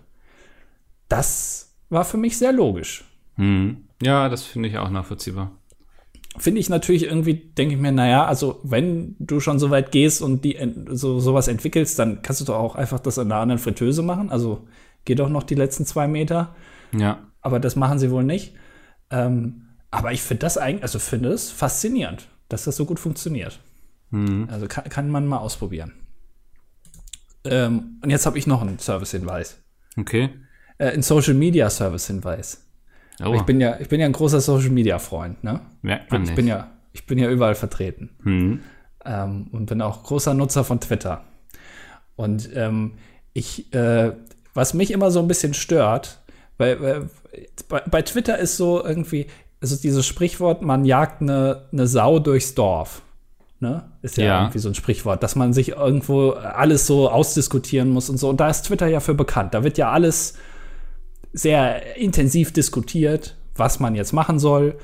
Das war für mich sehr logisch. hm. ja, das finde ich auch nachvollziehbar. Finde ich natürlich irgendwie, denke ich mir, naja, also wenn du schon so weit gehst und die so sowas entwickelst, dann kannst du doch auch einfach das in einer anderen Fritteuse machen. Also geh doch noch die letzten zwei Meter. Ja, Aber das machen sie wohl nicht. Ähm, aber ich finde das eigentlich, also finde es faszinierend, dass das so gut funktioniert. hm. Also kann, kann man mal ausprobieren. Ähm, und jetzt habe ich noch einen Service-Hinweis. okay. Äh, ein Social-Media-Service-Hinweis. Oh, Ich bin ja, ich bin ja ein großer Social-Media-Freund, ne? merkt man Ich nicht. bin ja, ich bin ja überall vertreten. hm. ähm, und bin auch großer Nutzer von Twitter. Und ähm, ich, äh, was mich immer so ein bisschen stört, weil, weil bei, bei Twitter ist so irgendwie, also dieses Sprichwort, man jagt eine, eine Sau durchs Dorf. Ne? Ist ja, Ja. irgendwie so ein Sprichwort, dass man sich irgendwo alles so ausdiskutieren muss und so. Und da ist Twitter ja für bekannt. Da wird ja alles sehr intensiv diskutiert, was man jetzt machen soll.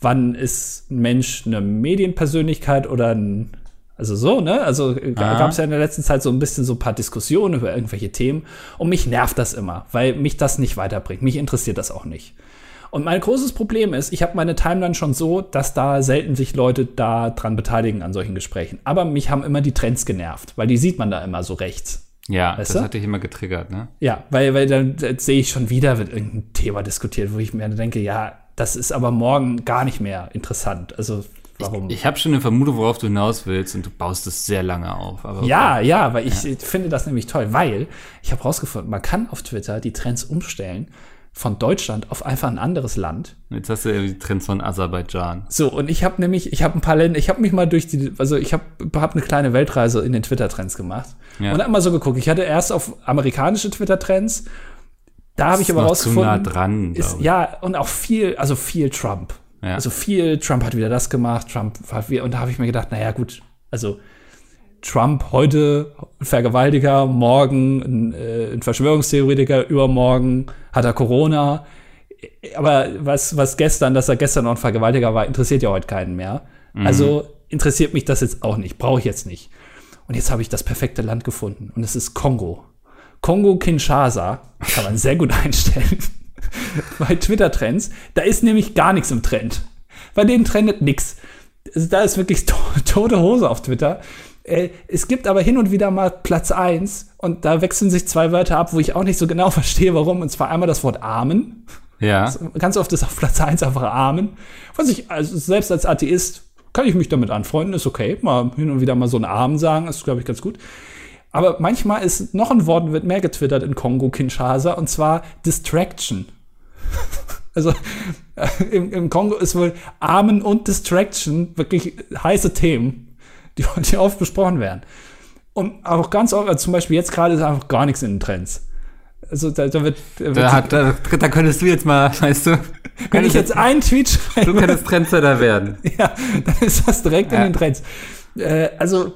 Wann ist ein Mensch eine Medienpersönlichkeit oder ein, also so, ne? Also Aha. gab es ja in der letzten Zeit so ein bisschen so ein paar Diskussionen über irgendwelche Themen. Und mich nervt das immer, weil mich das nicht weiterbringt. Mich interessiert das auch nicht. Und mein großes Problem ist, ich habe meine Timeline schon so, dass da selten sich Leute da dran beteiligen an solchen Gesprächen. Aber mich haben immer die Trends genervt, weil die sieht man da immer so rechts. Ja, Weißt das hat dich immer getriggert, ne? Ja, weil, weil dann äh, sehe ich schon wieder, wird irgendein Thema diskutiert, wo ich mir denke, ja, das ist aber morgen gar nicht mehr interessant. Also warum? Ich habe schon eine Vermutung, worauf du hinaus willst und du baust es sehr lange auf. Aber Ja, ja, weil ich äh, finde das nämlich toll, weil ich habe rausgefunden, man kann auf Twitter die Trends umstellen von Deutschland auf einfach ein anderes Land. Jetzt hast du ja die Trends von Aserbaidschan. So, und ich habe nämlich, ich habe ein paar Länder, ich habe mich mal durch die, also ich habe hab eine kleine Weltreise in den Twitter-Trends gemacht. Ja. Und hab mal so geguckt. Ich hatte erst auf amerikanische Twitter-Trends, da habe ich aber rausgefunden. zu nah dran, ist, ja, und auch viel, also viel Trump. Ja. Also viel, Trump hat wieder das gemacht, Trump hat wieder, und da habe ich mir gedacht, naja, gut, also Trump heute Vergewaltiger, morgen ein, äh, ein Verschwörungstheoretiker, übermorgen hat er Corona. Aber was, was gestern, dass er gestern noch ein Vergewaltiger war, interessiert ja heute keinen mehr. Also interessiert mich das jetzt auch nicht, brauche ich jetzt nicht. Und jetzt habe ich das perfekte Land gefunden und es ist Kongo. Kongo-Kinshasa kann man sehr gut einstellen. Bei Twitter-Trends, da ist nämlich gar nichts im Trend. Bei denen trendet nichts. Also da ist wirklich to tote Hose auf Twitter. Äh, es gibt aber hin und wieder mal Platz 1 und da wechseln sich zwei Wörter ab, wo ich auch nicht so genau verstehe, warum. Und zwar einmal das Wort Amen. Ja. Ganz oft ist auf Platz 1 einfach Amen. Was ich, also selbst als Atheist, kann ich mich damit anfreunden, ist okay. Mal hin und wieder mal so ein Amen sagen, ist, glaube ich, ganz gut. Aber manchmal ist noch ein Wort, wird mehr getwittert in Kongo, Kinshasa, und zwar Distraction. Also äh, im, im Kongo ist wohl Amen und Distraction wirklich heiße Themen, die, die oft besprochen werden. Und auch ganz oft, also zum Beispiel jetzt gerade ist einfach gar nichts in den Trends. Also da, da wird, da wird Da, hat, da, da könntest du jetzt mal, weißt du, wenn ich jetzt einen Tweet schreibe, du könntest Trendsetter werden. ja, dann ist das direkt in Ja. den Trends. Äh, also,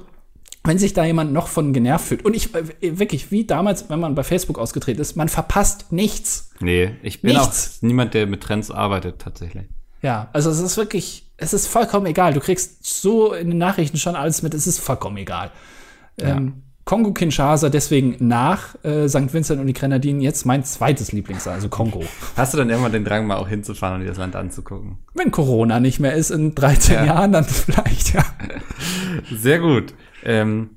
wenn sich da jemand noch von genervt fühlt, und ich äh, wirklich, wie damals, wenn man bei Facebook ausgetreten ist, man verpasst nichts. Nee, ich bin Nichts. auch niemand, der mit Trends arbeitet, tatsächlich. Ja, also es ist wirklich, es ist vollkommen egal. Du kriegst so in den Nachrichten schon alles mit, es ist vollkommen egal. Ähm, Kongo Kinshasa deswegen nach äh, St. Vincent und die Grenadinen jetzt mein zweites Lieblingsland, also Kongo. Hast du dann irgendwann den Drang, mal auch hinzufahren und dir das Land anzugucken? Wenn Corona nicht mehr ist in 13 Ja. Jahren, dann vielleicht, ja. Sehr gut. Ähm,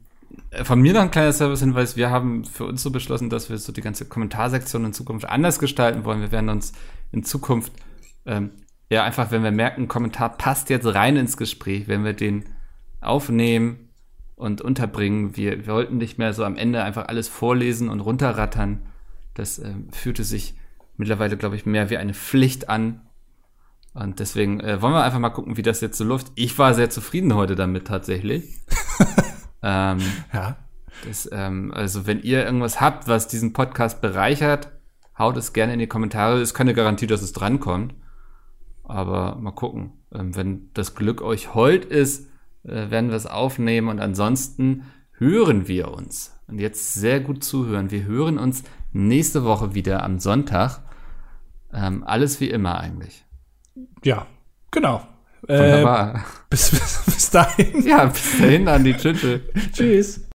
von mir noch ein kleiner Servicehinweis. Wir haben für uns so beschlossen, dass wir so die ganze Kommentarsektion in Zukunft anders gestalten wollen. Wir werden uns in Zukunft, ähm, ja, einfach, wenn wir merken, ein Kommentar passt jetzt rein ins Gespräch, wenn wir den aufnehmen und unterbringen. Wir, wir wollten nicht mehr so am Ende einfach alles vorlesen und runterrattern. Das ähm, fühlte sich mittlerweile, glaube ich, mehr wie eine Pflicht an. Und deswegen äh, wollen wir einfach mal gucken, wie das jetzt so läuft. Ich war sehr zufrieden heute damit tatsächlich. ähm, Ja. das, ähm, also wenn ihr irgendwas habt, was diesen Podcast bereichert, haut es gerne in die Kommentare. Es ist keine Garantie, dass es drankommt. Aber mal gucken. Ähm, wenn das Glück euch hold ist, äh, werden wir es aufnehmen. Und ansonsten hören wir uns. Und jetzt sehr gut zuhören. Wir hören uns nächste Woche wieder am Sonntag. Ähm, alles wie immer eigentlich. Ja, genau. Äh, Wunderbar. bis, bis, bis dahin. ja, bis dahin, Andi. Tschüss. tschüss. Tschüss.